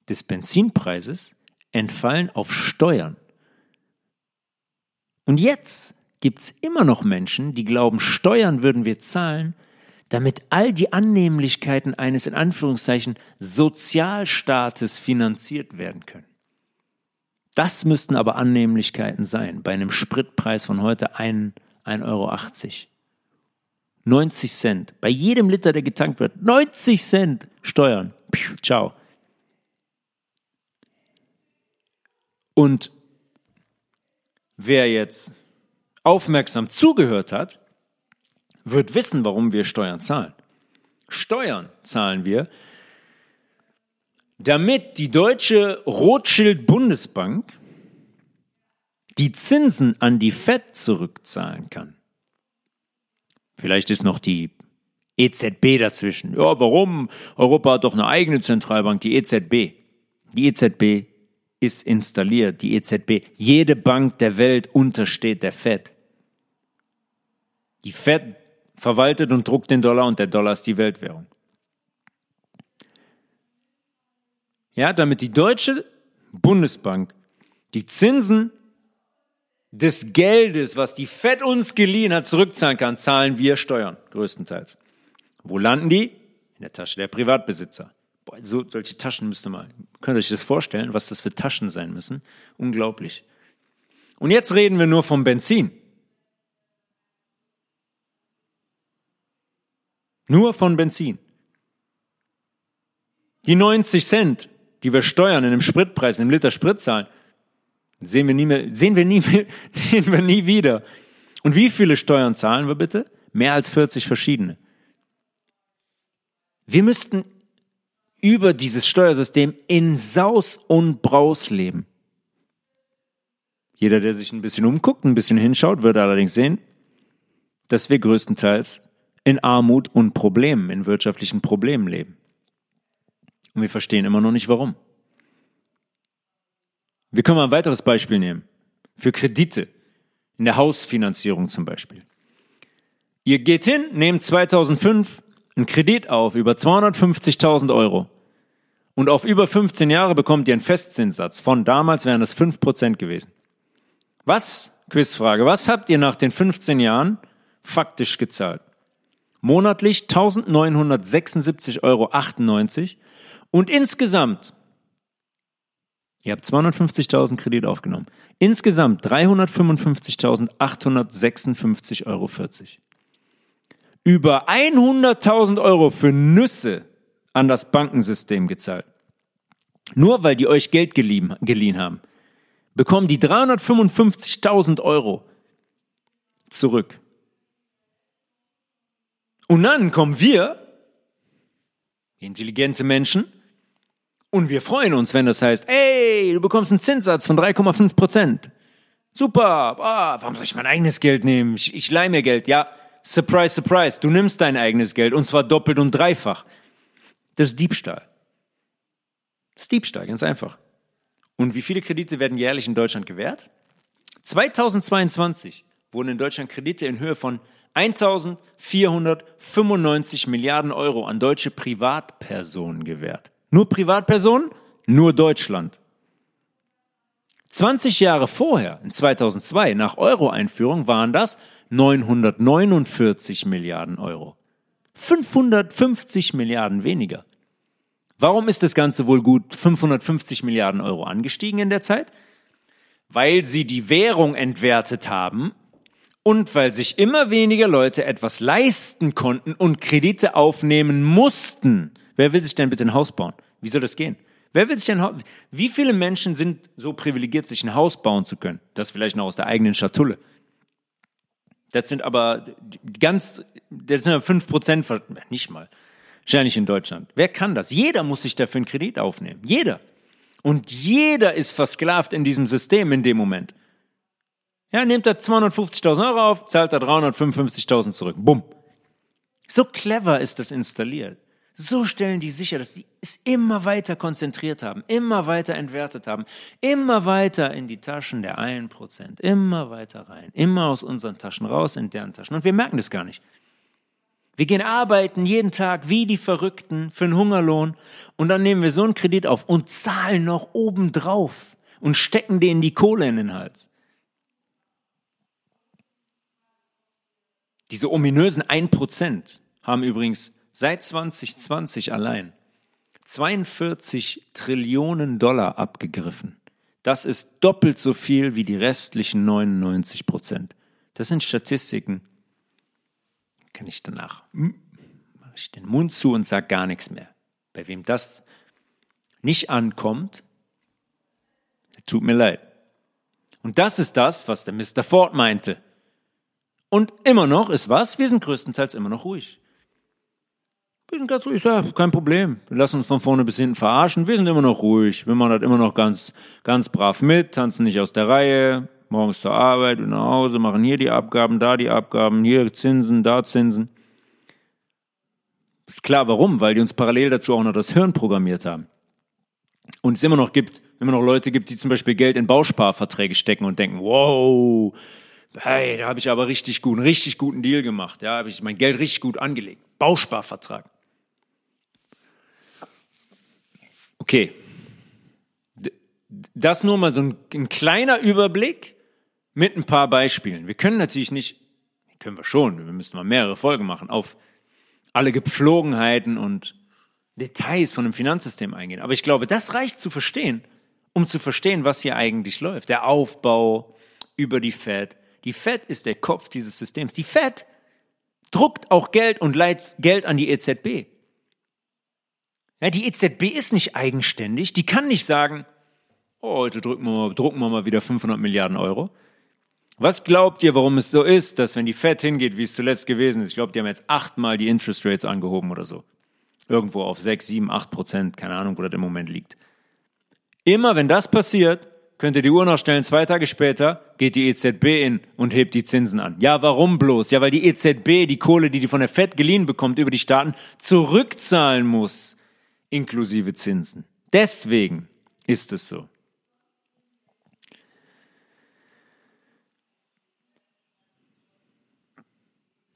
des Benzinpreises entfallen auf Steuern. Und jetzt gibt es immer noch Menschen, die glauben, Steuern würden wir zahlen, damit all die Annehmlichkeiten eines in Anführungszeichen Sozialstaates finanziert werden können. Das müssten aber Annehmlichkeiten sein bei einem Spritpreis von heute 1,80 Euro. 90 Cent. Bei jedem Liter, der getankt wird, 90 Cent Steuern. Piu, ciao. Und wer jetzt aufmerksam zugehört hat, wird wissen, warum wir Steuern zahlen. Steuern zahlen wir, damit die deutsche Rothschild Bundesbank die Zinsen an die Fed zurückzahlen kann. Vielleicht ist noch die EZB dazwischen. Ja, warum? Europa hat doch eine eigene Zentralbank, die EZB. Die EZB ist installiert, die EZB. Jede Bank der Welt untersteht der Fed. Die Fed verwaltet und druckt den Dollar und der Dollar ist die Weltwährung. Ja, damit die deutsche Bundesbank die Zinsen des Geldes, was die Fed uns geliehen hat, zurückzahlen kann, zahlen wir Steuern, größtenteils. Wo landen die? In der Tasche der Privatbesitzer. Boah, so, solche Taschen müsst ihr mal, könnt ihr euch das vorstellen, was das für Taschen sein müssen? Unglaublich. Und jetzt reden wir nur vom Benzin. Nur von Benzin. Die 90 Cent, die wir steuern in einem Spritpreis, in einem Liter Sprit zahlen, sehen wir nie mehr, sehen wir nie, sehen wir nie wieder. Und wie viele Steuern zahlen wir bitte? Mehr als 40 verschiedene. Wir müssten über dieses Steuersystem in Saus und Braus leben. Jeder, der sich ein bisschen umguckt, ein bisschen hinschaut, wird allerdings sehen, dass wir größtenteils in Armut und Problemen, in wirtschaftlichen Problemen leben. Und wir verstehen immer noch nicht warum. Wir können mal ein weiteres Beispiel nehmen. Für Kredite. In der Hausfinanzierung zum Beispiel. Ihr geht hin, nehmt 2005 einen Kredit auf über 250.000 Euro. Und auf über 15 Jahre bekommt ihr einen Festzinssatz. Von damals wären das 5% gewesen. Was, Quizfrage, was habt ihr nach den 15 Jahren faktisch gezahlt? monatlich 1976,98 Euro und insgesamt, ihr habt 250.000 Kredit aufgenommen, insgesamt 355.856,40 Euro. Über 100.000 Euro für Nüsse an das Bankensystem gezahlt. Nur weil die euch Geld geliehen, geliehen haben, bekommen die 355.000 Euro zurück. Und dann kommen wir, intelligente Menschen, und wir freuen uns, wenn das heißt, ey, du bekommst einen Zinssatz von 3,5 Prozent. Super, ah, warum soll ich mein eigenes Geld nehmen? Ich, ich leih mir Geld. Ja, surprise, surprise, du nimmst dein eigenes Geld und zwar doppelt und dreifach. Das ist Diebstahl. Das ist Diebstahl, ganz einfach. Und wie viele Kredite werden jährlich in Deutschland gewährt? 2022 wurden in Deutschland Kredite in Höhe von 1495 Milliarden Euro an deutsche Privatpersonen gewährt. Nur Privatpersonen, nur Deutschland. 20 Jahre vorher, in 2002, nach Euro-Einführung, waren das 949 Milliarden Euro. 550 Milliarden weniger. Warum ist das Ganze wohl gut 550 Milliarden Euro angestiegen in der Zeit? Weil sie die Währung entwertet haben und weil sich immer weniger Leute etwas leisten konnten und Kredite aufnehmen mussten. Wer will sich denn bitte ein Haus bauen? Wie soll das gehen? Wer will sich ein Haus, wie viele Menschen sind so privilegiert, sich ein Haus bauen zu können? Das vielleicht noch aus der eigenen Schatulle. Das sind aber ganz, das sind fünf Prozent, nicht mal. Wahrscheinlich in Deutschland. Wer kann das? Jeder muss sich dafür einen Kredit aufnehmen. Jeder. Und jeder ist versklavt in diesem System in dem Moment. Ja, nehmt er 250.000 Euro auf, zahlt er 355.000 zurück. Bumm. So clever ist das installiert. So stellen die sicher, dass die es immer weiter konzentriert haben, immer weiter entwertet haben, immer weiter in die Taschen der 1%, immer weiter rein, immer aus unseren Taschen raus in deren Taschen. Und wir merken das gar nicht. Wir gehen arbeiten jeden Tag wie die Verrückten für einen Hungerlohn und dann nehmen wir so einen Kredit auf und zahlen noch obendrauf und stecken denen die Kohle in den Hals. Diese ominösen 1% haben übrigens seit 2020 allein 42 Trillionen Dollar abgegriffen. Das ist doppelt so viel wie die restlichen 99 Prozent. Das sind Statistiken. Kann ich danach, hm, mache ich den Mund zu und sage gar nichts mehr. Bei wem das nicht ankommt, tut mir leid. Und das ist das, was der Mr. Ford meinte. Und immer noch ist was? Wir sind größtenteils immer noch ruhig. Wir sind ganz ruhig, ja, kein Problem. Wir lassen uns von vorne bis hinten verarschen. Wir sind immer noch ruhig. Wir machen das immer noch ganz, ganz brav mit, tanzen nicht aus der Reihe, morgens zur Arbeit und nach Hause, machen hier die Abgaben, da die Abgaben, hier Zinsen, da Zinsen. Ist klar, warum? Weil die uns parallel dazu auch noch das Hirn programmiert haben. Und es immer noch gibt, immer noch Leute gibt, die zum Beispiel Geld in Bausparverträge stecken und denken, wow, hey, da habe ich aber richtig gut, einen richtig guten Deal gemacht. Ja, habe ich mein Geld richtig gut angelegt. Bausparvertrag. Okay. Das nur mal so ein, ein kleiner Überblick mit ein paar Beispielen. Wir können natürlich nicht, können wir schon, wir müssen mal mehrere Folgen machen, auf alle Gepflogenheiten und Details von einem Finanzsystem eingehen. Aber ich glaube, das reicht zu verstehen, um zu verstehen, was hier eigentlich läuft. Der Aufbau über die Fed. Die Fed ist der Kopf dieses Systems. Die Fed druckt auch Geld und leiht Geld an die EZB. Ja, die EZB ist nicht eigenständig. Die kann nicht sagen, oh, heute drucken wir, mal, drucken wir mal wieder 500 Milliarden Euro. Was glaubt ihr, warum es so ist, dass wenn die Fed hingeht, wie es zuletzt gewesen ist, ich glaube, die haben jetzt achtmal die Interest Rates angehoben oder so irgendwo auf 6, 7, 8 Prozent, keine Ahnung, wo das im Moment liegt. Immer wenn das passiert, könnt ihr die Uhr noch stellen, zwei Tage später geht die EZB in und hebt die Zinsen an. Ja, warum bloß? Ja, weil die EZB die Kohle, die die von der Fed geliehen bekommt über die Staaten, zurückzahlen muss, inklusive Zinsen. Deswegen ist es so.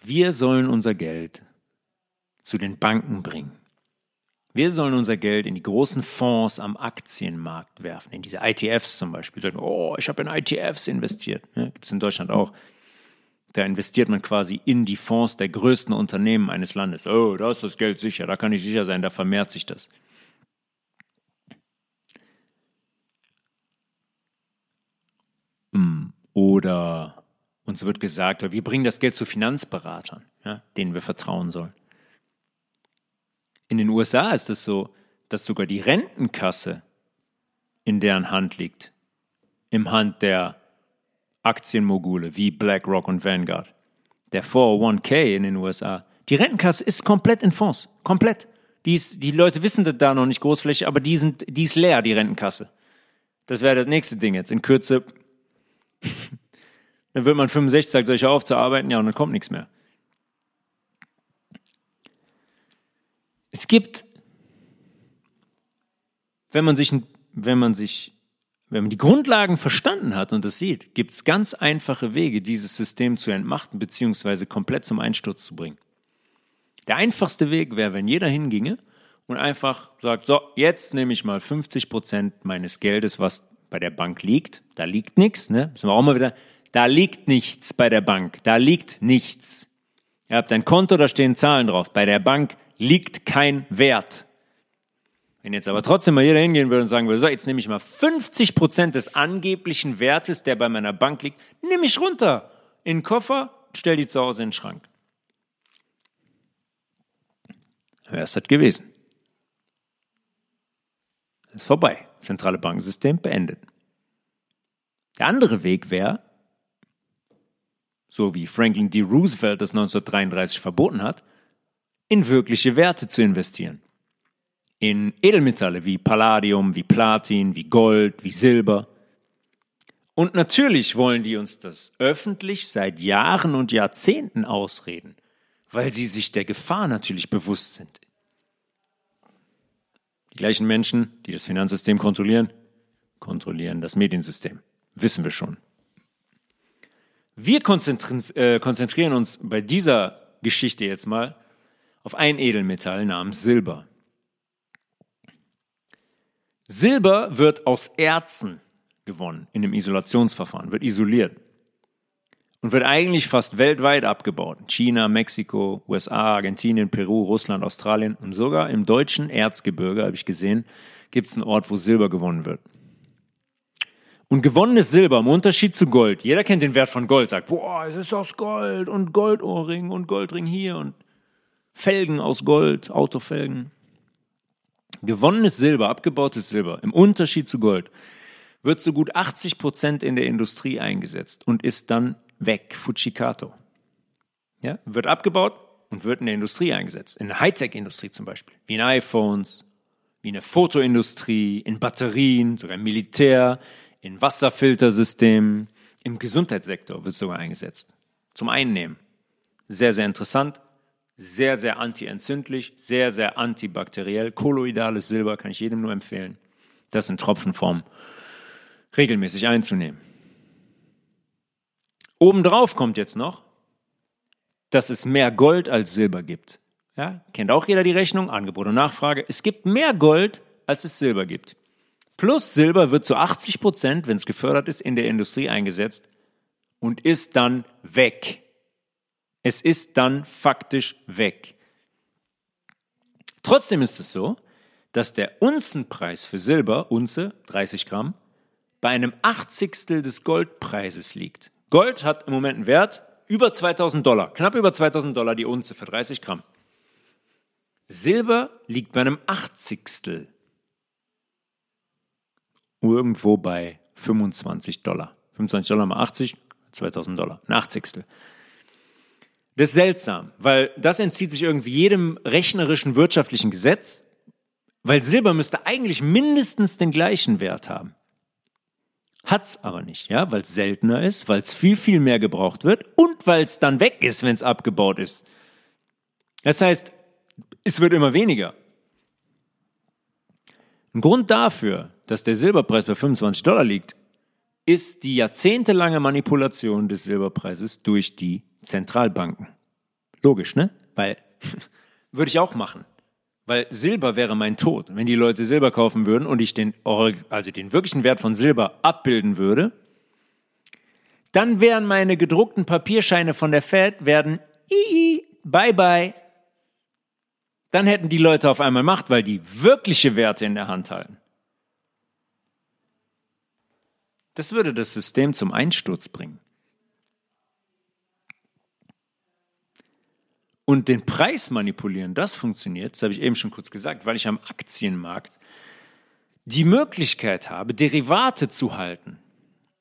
Wir sollen unser Geld zu den Banken bringen. Wir sollen unser Geld in die großen Fonds am Aktienmarkt werfen, in diese ITFs zum Beispiel. Sagen, oh, ich habe in ITFs investiert. Ja, Gibt es in Deutschland auch. Da investiert man quasi in die Fonds der größten Unternehmen eines Landes. Oh, da ist das Geld sicher, da kann ich sicher sein, da vermehrt sich das. Hm, oder uns wird gesagt, wir bringen das Geld zu Finanzberatern, ja, denen wir vertrauen sollen. In den USA ist es so, dass sogar die Rentenkasse in deren Hand liegt. Im Hand der Aktienmogule wie BlackRock und Vanguard. Der 401k in den USA. Die Rentenkasse ist komplett in Fonds. Komplett. Die, ist, die Leute wissen das da noch nicht großflächig, aber die, sind, die ist leer, die Rentenkasse. Das wäre das nächste Ding jetzt. In Kürze, dann wird man 65, sagt, soll ich aufzuarbeiten? Ja, und dann kommt nichts mehr. Es gibt, wenn man sich, wenn man sich, wenn man die Grundlagen verstanden hat und das sieht, gibt es ganz einfache Wege, dieses System zu entmachten bzw. komplett zum Einsturz zu bringen. Der einfachste Weg wäre, wenn jeder hinginge und einfach sagt, so, jetzt nehme ich mal 50 Prozent meines Geldes, was bei der Bank liegt. Da liegt nichts, ne? Müssen wir auch mal wieder, da liegt nichts bei der Bank. Da liegt nichts. Ihr habt ein Konto, da stehen Zahlen drauf. Bei der Bank liegt kein Wert. Wenn jetzt aber trotzdem mal jeder hingehen würde und sagen würde, so, jetzt nehme ich mal 50 Prozent des angeblichen Wertes, der bei meiner Bank liegt, nehme ich runter in den Koffer, stell die zu Hause in den Schrank. Wäre es das gewesen. Ist vorbei. Zentrale Bankensystem beendet. Der andere Weg wäre, so wie Franklin D. Roosevelt das 1933 verboten hat, in wirkliche Werte zu investieren. In Edelmetalle wie Palladium, wie Platin, wie Gold, wie Silber. Und natürlich wollen die uns das öffentlich seit Jahren und Jahrzehnten ausreden, weil sie sich der Gefahr natürlich bewusst sind. Die gleichen Menschen, die das Finanzsystem kontrollieren, kontrollieren das Mediensystem. Wissen wir schon. Wir äh, konzentrieren uns bei dieser Geschichte jetzt mal auf ein Edelmetall namens Silber. Silber wird aus Erzen gewonnen in dem Isolationsverfahren, wird isoliert und wird eigentlich fast weltweit abgebaut. China, Mexiko, USA, Argentinien, Peru, Russland, Australien und sogar im deutschen Erzgebirge, habe ich gesehen, gibt es einen Ort, wo Silber gewonnen wird. Und gewonnenes Silber im Unterschied zu Gold, jeder kennt den Wert von Gold, sagt, boah, es ist aus Gold und Goldohrring und Goldring hier und Felgen aus Gold, Autofelgen. Gewonnenes Silber, abgebautes Silber, im Unterschied zu Gold, wird so gut 80 Prozent in der Industrie eingesetzt und ist dann weg, Fujikato. Ja, wird abgebaut und wird in der Industrie eingesetzt. In der Hightech-Industrie zum Beispiel, wie in iPhones, wie in der Fotoindustrie, in Batterien, sogar im Militär, in Wasserfiltersystemen, Im Gesundheitssektor wird es sogar eingesetzt. Zum Einnehmen. Sehr, sehr interessant. Sehr, sehr antientzündlich. Sehr, sehr antibakteriell. Kolloidales Silber kann ich jedem nur empfehlen. Das in Tropfenform regelmäßig einzunehmen. Obendrauf kommt jetzt noch, dass es mehr Gold als Silber gibt. Ja, kennt auch jeder die Rechnung, Angebot und Nachfrage. Es gibt mehr Gold, als es Silber gibt. Plus Silber wird zu 80 Prozent, wenn es gefördert ist, in der Industrie eingesetzt und ist dann weg. Es ist dann faktisch weg. Trotzdem ist es so, dass der Unzenpreis für Silber, Unze, 30 Gramm, bei einem Achtzigstel des Goldpreises liegt. Gold hat im Moment einen Wert über 2000 Dollar, knapp über 2000 Dollar die Unze für 30 Gramm. Silber liegt bei einem Achtzigstel. Irgendwo bei 25 Dollar. 25 Dollar mal 80, 2000 Dollar. Ein Achtzigstel. Das ist seltsam, weil das entzieht sich irgendwie jedem rechnerischen wirtschaftlichen Gesetz, weil Silber müsste eigentlich mindestens den gleichen Wert haben. Hat's aber nicht, ja, weil es seltener ist, weil es viel, viel mehr gebraucht wird und weil es dann weg ist, wenn es abgebaut ist. Das heißt, es wird immer weniger. Ein Grund dafür, dass der Silberpreis bei 25 Dollar liegt, ist die jahrzehntelange Manipulation des Silberpreises durch die Zentralbanken. Logisch, ne? Weil würde ich auch machen. Weil Silber wäre mein Tod. Wenn die Leute Silber kaufen würden und ich den, also den wirklichen Wert von Silber abbilden würde, dann wären meine gedruckten Papierscheine von der Fed werden bye bye. Dann hätten die Leute auf einmal Macht, weil die wirkliche Werte in der Hand halten. Das würde das System zum Einsturz bringen. und den Preis manipulieren, das funktioniert, das habe ich eben schon kurz gesagt, weil ich am Aktienmarkt die Möglichkeit habe, Derivate zu halten.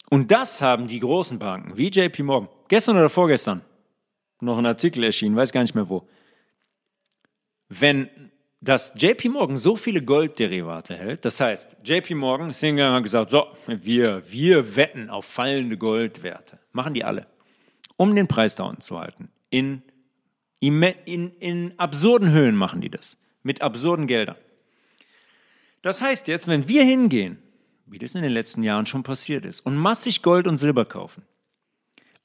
Und das haben die großen Banken, wie JP Morgan, gestern oder vorgestern, noch ein Artikel erschienen, weiß gar nicht mehr wo. Wenn das JP Morgan so viele Goldderivate hält, das heißt, JP Morgan ist hingegangen hat gesagt, so, wir, wir wetten auf fallende Goldwerte. Machen die alle. Um den Preis da unten zu halten. In in, in absurden Höhen machen die das. Mit absurden Geldern. Das heißt jetzt, wenn wir hingehen, wie das in den letzten Jahren schon passiert ist, und massig Gold und Silber kaufen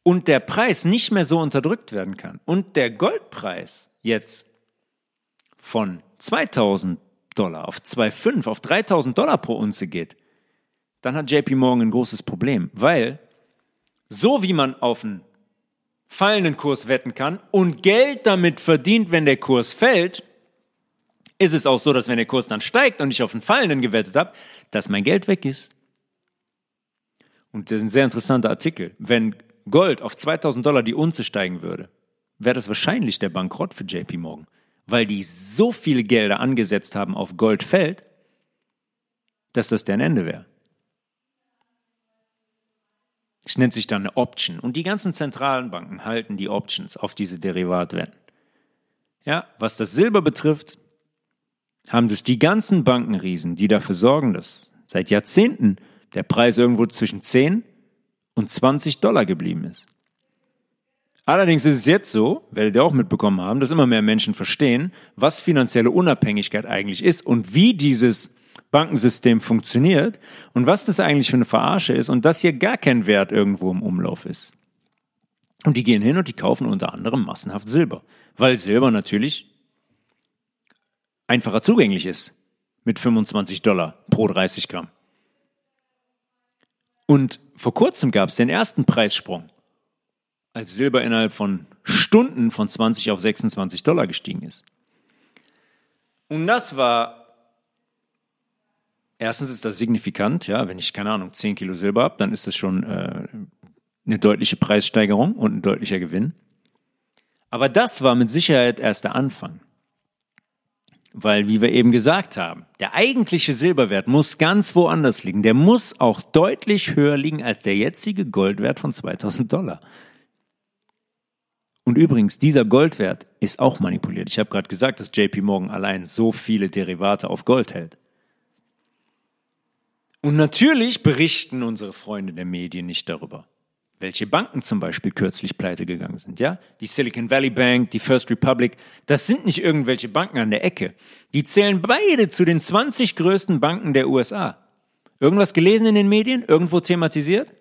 und der Preis nicht mehr so unterdrückt werden kann und der Goldpreis jetzt von 2000 Dollar auf 2,5 auf 3000 Dollar pro Unze geht, dann hat JP Morgan ein großes Problem, weil so wie man auf einen fallenden Kurs wetten kann und Geld damit verdient, wenn der Kurs fällt, ist es auch so, dass wenn der Kurs dann steigt und ich auf den fallenden gewettet habe, dass mein Geld weg ist. Und das ist ein sehr interessanter Artikel. Wenn Gold auf 2000 Dollar die Unze steigen würde, wäre das wahrscheinlich der Bankrott für JP Morgan, weil die so viele Gelder angesetzt haben auf Gold fällt, dass das deren Ende wäre. Es nennt sich dann eine Option. Und die ganzen zentralen Banken halten die Options auf diese Derivatwetten. Ja, was das Silber betrifft, haben das die ganzen Bankenriesen, die dafür sorgen, dass seit Jahrzehnten der Preis irgendwo zwischen 10 und 20 Dollar geblieben ist. Allerdings ist es jetzt so, werdet ihr auch mitbekommen haben, dass immer mehr Menschen verstehen, was finanzielle Unabhängigkeit eigentlich ist und wie dieses Bankensystem funktioniert und was das eigentlich für eine Verarsche ist und dass hier gar kein Wert irgendwo im Umlauf ist. Und die gehen hin und die kaufen unter anderem massenhaft Silber, weil Silber natürlich einfacher zugänglich ist mit 25 Dollar pro 30 Gramm. Und vor kurzem gab es den ersten Preissprung, als Silber innerhalb von Stunden von 20 auf 26 Dollar gestiegen ist. Und das war Erstens ist das signifikant, ja, wenn ich, keine Ahnung, 10 Kilo Silber habe, dann ist das schon äh, eine deutliche Preissteigerung und ein deutlicher Gewinn. Aber das war mit Sicherheit erst der Anfang. Weil, wie wir eben gesagt haben, der eigentliche Silberwert muss ganz woanders liegen. Der muss auch deutlich höher liegen als der jetzige Goldwert von 2000 Dollar. Und übrigens, dieser Goldwert ist auch manipuliert. Ich habe gerade gesagt, dass JP Morgan allein so viele Derivate auf Gold hält. Und natürlich berichten unsere Freunde der Medien nicht darüber. welche Banken zum Beispiel kürzlich pleite gegangen sind, ja? Die Silicon Valley Bank, die First Republic, das sind nicht irgendwelche Banken an der Ecke. Die zählen beide zu den 20 größten Banken der USA. Irgendwas gelesen in den Medien? Irgendwo thematisiert?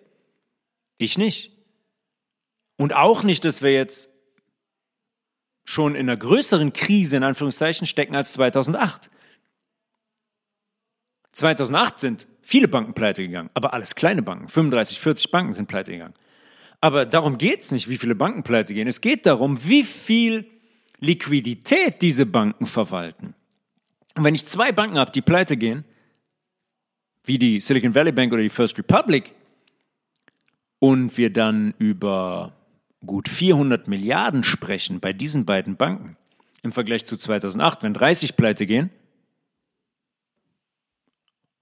Ich nicht. Und auch nicht, dass wir jetzt schon in einer größeren Krise in Anführungszeichen stecken als 2008. 2008 sind viele Banken pleite gegangen, aber alles kleine Banken. 35, 40 Banken sind pleite gegangen. Aber darum geht es nicht, wie viele Banken pleite gehen. Es geht darum, wie viel Liquidität diese Banken verwalten. Und wenn ich zwei Banken habe, die pleite gehen, wie die Silicon Valley Bank oder die First Republic, und wir dann über gut 400 Milliarden sprechen bei diesen beiden Banken im Vergleich zu 2008, wenn 30 pleite gehen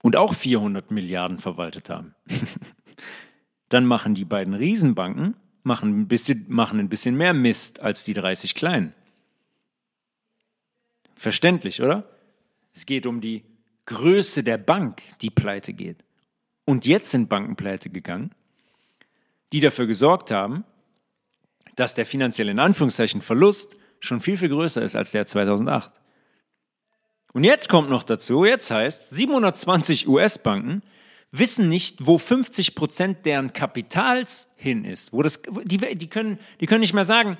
und auch 400 Milliarden verwaltet haben. dann machen die beiden Riesenbanken machen ein, bisschen, machen ein bisschen mehr Mist als die 30 kleinen. Verständlich, oder? Es geht um die Größe der Bank, die pleite geht. Und jetzt sind Banken pleite gegangen, die dafür gesorgt haben, dass der finanzielle in Anführungszeichen Verlust schon viel, viel größer ist als der 2008. Und jetzt kommt noch dazu, jetzt heißt 720 US-Banken wissen nicht, wo 50 Prozent deren Kapitals hin ist. Wo das, die, die, können, die können nicht mehr sagen,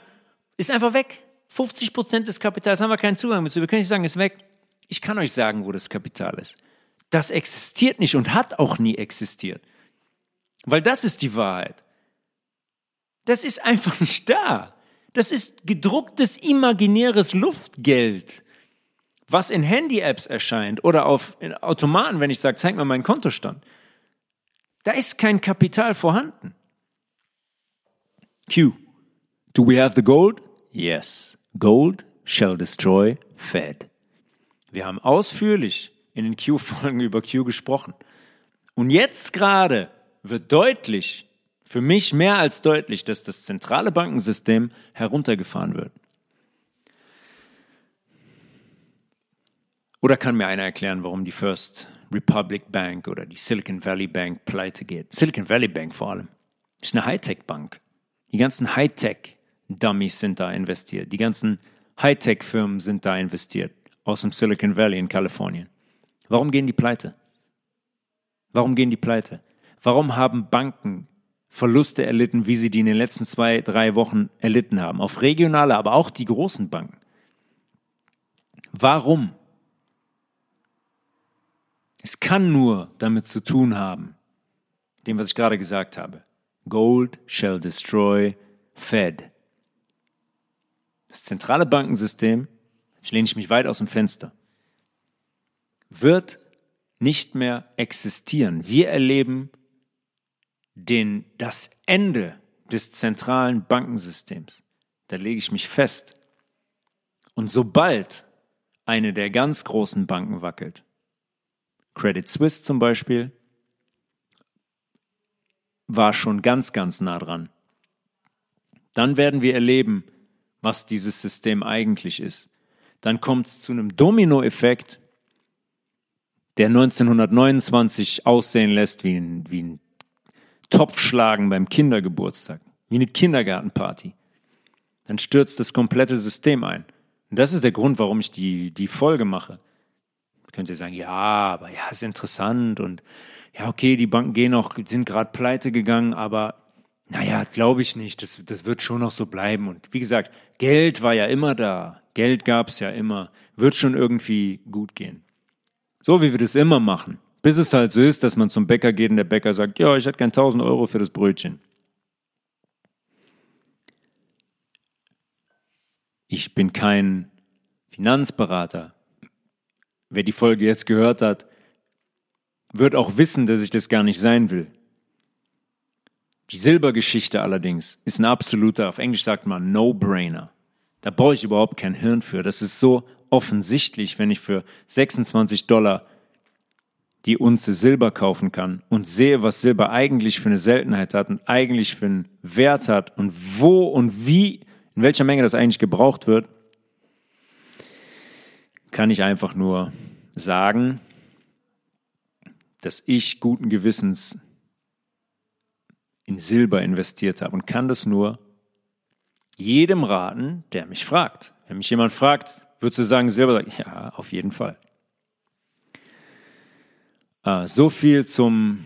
ist einfach weg. 50 Prozent des Kapitals haben wir keinen Zugang dazu. Wir können nicht sagen, ist weg. Ich kann euch sagen, wo das Kapital ist. Das existiert nicht und hat auch nie existiert. Weil das ist die Wahrheit. Das ist einfach nicht da. Das ist gedrucktes imaginäres Luftgeld, was in Handy-Apps erscheint oder auf Automaten, wenn ich sage, zeig mir meinen Kontostand. Da ist kein Kapital vorhanden. Q. Do we have the gold? Yes. Gold shall destroy Fed. Wir haben ausführlich in den Q-Folgen über Q gesprochen. Und jetzt gerade wird deutlich, für mich mehr als deutlich, dass das zentrale Bankensystem heruntergefahren wird. Oder kann mir einer erklären, warum die First Republic Bank oder die Silicon Valley Bank pleite geht? Silicon Valley Bank vor allem. Ist eine Hightech-Bank. Die ganzen Hightech-Dummies sind da investiert. Die ganzen Hightech-Firmen sind da investiert. Aus dem Silicon Valley in Kalifornien. Warum gehen die pleite? Warum gehen die pleite? Warum haben Banken Verluste erlitten, wie sie die in den letzten zwei, drei Wochen erlitten haben? Auf regionale, aber auch die großen Banken. Warum? Es kann nur damit zu tun haben, dem, was ich gerade gesagt habe. Gold shall destroy Fed. Das zentrale Bankensystem, jetzt lehne ich mich weit aus dem Fenster, wird nicht mehr existieren. Wir erleben den, das Ende des zentralen Bankensystems. Da lege ich mich fest. Und sobald eine der ganz großen Banken wackelt, Credit Suisse zum Beispiel war schon ganz, ganz nah dran. Dann werden wir erleben, was dieses System eigentlich ist. Dann kommt es zu einem Dominoeffekt, der 1929 aussehen lässt wie ein, wie ein Topfschlagen beim Kindergeburtstag, wie eine Kindergartenparty. Dann stürzt das komplette System ein. Und das ist der Grund, warum ich die, die Folge mache könnt ihr sagen, ja, aber ja, ist interessant und ja, okay, die Banken gehen auch, sind gerade pleite gegangen, aber naja, glaube ich nicht. Das, das wird schon noch so bleiben. Und wie gesagt, Geld war ja immer da. Geld gab es ja immer. Wird schon irgendwie gut gehen. So wie wir das immer machen. Bis es halt so ist, dass man zum Bäcker geht und der Bäcker sagt, ja, ich hätte gern 1000 Euro für das Brötchen. Ich bin kein Finanzberater. Wer die Folge jetzt gehört hat, wird auch wissen, dass ich das gar nicht sein will. Die Silbergeschichte allerdings ist ein absoluter, auf Englisch sagt man No-Brainer. Da brauche ich überhaupt kein Hirn für. Das ist so offensichtlich, wenn ich für 26 Dollar die Unze Silber kaufen kann und sehe, was Silber eigentlich für eine Seltenheit hat und eigentlich für einen Wert hat und wo und wie, in welcher Menge das eigentlich gebraucht wird, kann ich einfach nur sagen, dass ich guten Gewissens in Silber investiert habe und kann das nur jedem raten, der mich fragt. Wenn mich jemand fragt, würdest du sagen Silber? Ja, auf jeden Fall. Ah, so viel zum,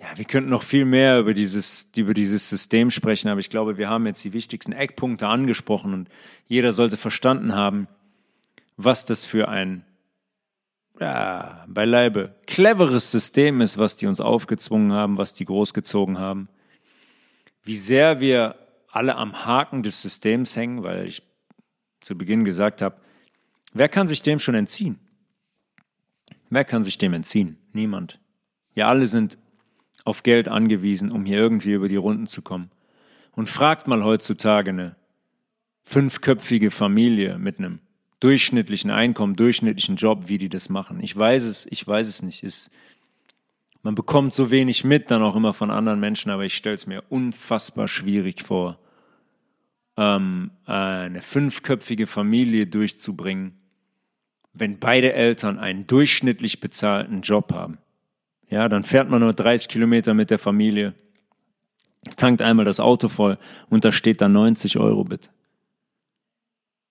ja, wir könnten noch viel mehr über dieses, über dieses System sprechen, aber ich glaube, wir haben jetzt die wichtigsten Eckpunkte angesprochen und jeder sollte verstanden haben, was das für ein ja, beileibe cleveres System ist, was die uns aufgezwungen haben, was die großgezogen haben. Wie sehr wir alle am Haken des Systems hängen, weil ich zu Beginn gesagt habe, wer kann sich dem schon entziehen? Wer kann sich dem entziehen? Niemand. Wir alle sind auf Geld angewiesen, um hier irgendwie über die Runden zu kommen. Und fragt mal heutzutage eine fünfköpfige Familie mit einem durchschnittlichen Einkommen, durchschnittlichen Job, wie die das machen. Ich weiß es, ich weiß es nicht. Es, man bekommt so wenig mit, dann auch immer von anderen Menschen, aber ich stelle es mir unfassbar schwierig vor, ähm, eine fünfköpfige Familie durchzubringen, wenn beide Eltern einen durchschnittlich bezahlten Job haben. Ja, dann fährt man nur 30 Kilometer mit der Familie, tankt einmal das Auto voll und da steht da 90 Euro bitte.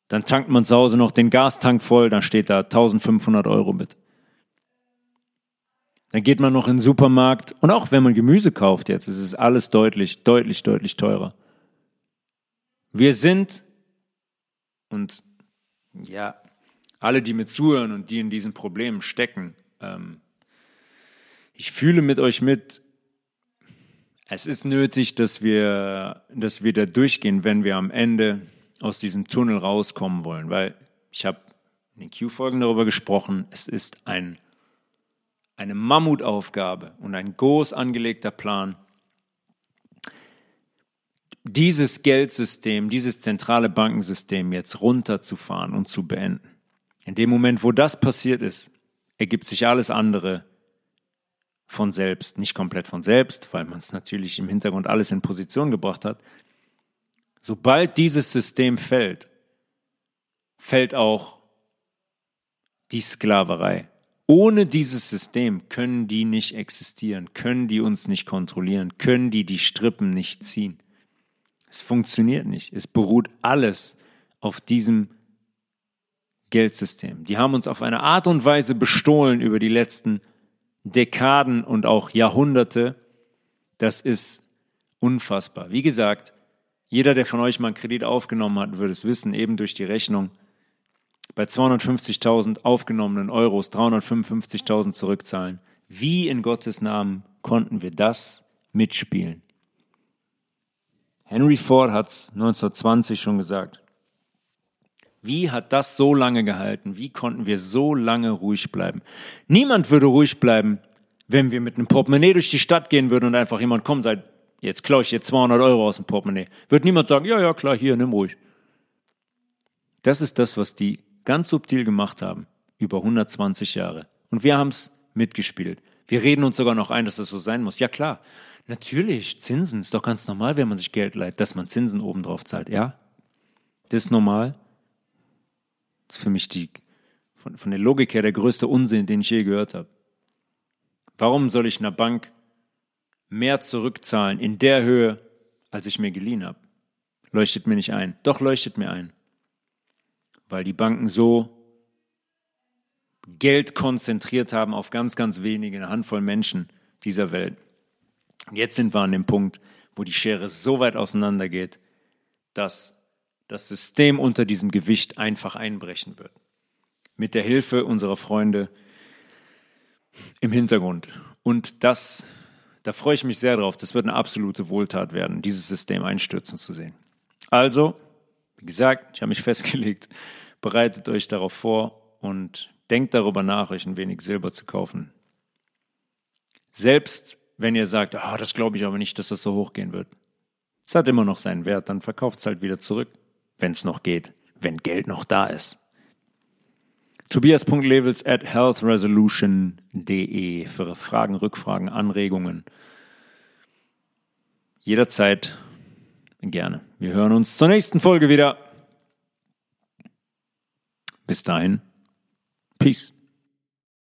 Dann tankt man zu Hause noch den Gastank voll, dann steht da 1500 Euro mit. Dann geht man noch in den Supermarkt und auch wenn man Gemüse kauft jetzt, ist es alles deutlich, deutlich, deutlich teurer. Wir sind, und ja, alle, die mir zuhören und die in diesen Problemen stecken, ähm, ich fühle mit euch mit, es ist nötig, dass wir, dass wir da durchgehen, wenn wir am Ende aus diesem Tunnel rauskommen wollen, weil ich habe in den Q-Folgen darüber gesprochen, es ist ein, eine Mammutaufgabe und ein groß angelegter Plan, dieses Geldsystem, dieses zentrale Bankensystem jetzt runterzufahren und zu beenden. In dem Moment, wo das passiert ist, ergibt sich alles andere von selbst, nicht komplett von selbst, weil man es natürlich im Hintergrund alles in Position gebracht hat, Sobald dieses System fällt, fällt auch die Sklaverei. Ohne dieses System können die nicht existieren, können die uns nicht kontrollieren, können die die Strippen nicht ziehen. Es funktioniert nicht. Es beruht alles auf diesem Geldsystem. Die haben uns auf eine Art und Weise bestohlen über die letzten Dekaden und auch Jahrhunderte. Das ist unfassbar. Wie gesagt, jeder, der von euch mal einen Kredit aufgenommen hat, würde es wissen, eben durch die Rechnung. Bei 250.000 aufgenommenen Euros 355.000 zurückzahlen. Wie in Gottes Namen konnten wir das mitspielen? Henry Ford hat es 1920 schon gesagt. Wie hat das so lange gehalten? Wie konnten wir so lange ruhig bleiben? Niemand würde ruhig bleiben, wenn wir mit einem Portemonnaie durch die Stadt gehen würden und einfach jemand kommt und sagt, Jetzt klaue ich dir 200 Euro aus dem Portemonnaie. Wird niemand sagen, ja, ja, klar, hier, nimm ruhig. Das ist das, was die ganz subtil gemacht haben, über 120 Jahre. Und wir haben es mitgespielt. Wir reden uns sogar noch ein, dass das so sein muss. Ja, klar. Natürlich, Zinsen ist doch ganz normal, wenn man sich Geld leiht, dass man Zinsen obendrauf zahlt. Ja, das ist normal. Ist für mich die, von, von der Logik her der größte Unsinn, den ich je gehört habe. Warum soll ich einer Bank mehr zurückzahlen in der Höhe, als ich mir geliehen habe. Leuchtet mir nicht ein. Doch leuchtet mir ein. Weil die Banken so Geld konzentriert haben auf ganz, ganz wenige, eine Handvoll Menschen dieser Welt. Und jetzt sind wir an dem Punkt, wo die Schere so weit auseinander geht, dass das System unter diesem Gewicht einfach einbrechen wird. Mit der Hilfe unserer Freunde im Hintergrund. Und das da freue ich mich sehr drauf. Das wird eine absolute Wohltat werden, dieses System einstürzen zu sehen. Also, wie gesagt, ich habe mich festgelegt, bereitet euch darauf vor und denkt darüber nach, euch ein wenig Silber zu kaufen. Selbst wenn ihr sagt, oh, das glaube ich aber nicht, dass das so hochgehen wird. Es hat immer noch seinen Wert, dann verkauft es halt wieder zurück, wenn es noch geht, wenn Geld noch da ist. Tobias.levels at healthresolution.de für Fragen, Rückfragen, Anregungen. Jederzeit gerne. Wir hören uns zur nächsten Folge wieder. Bis dahin. Peace.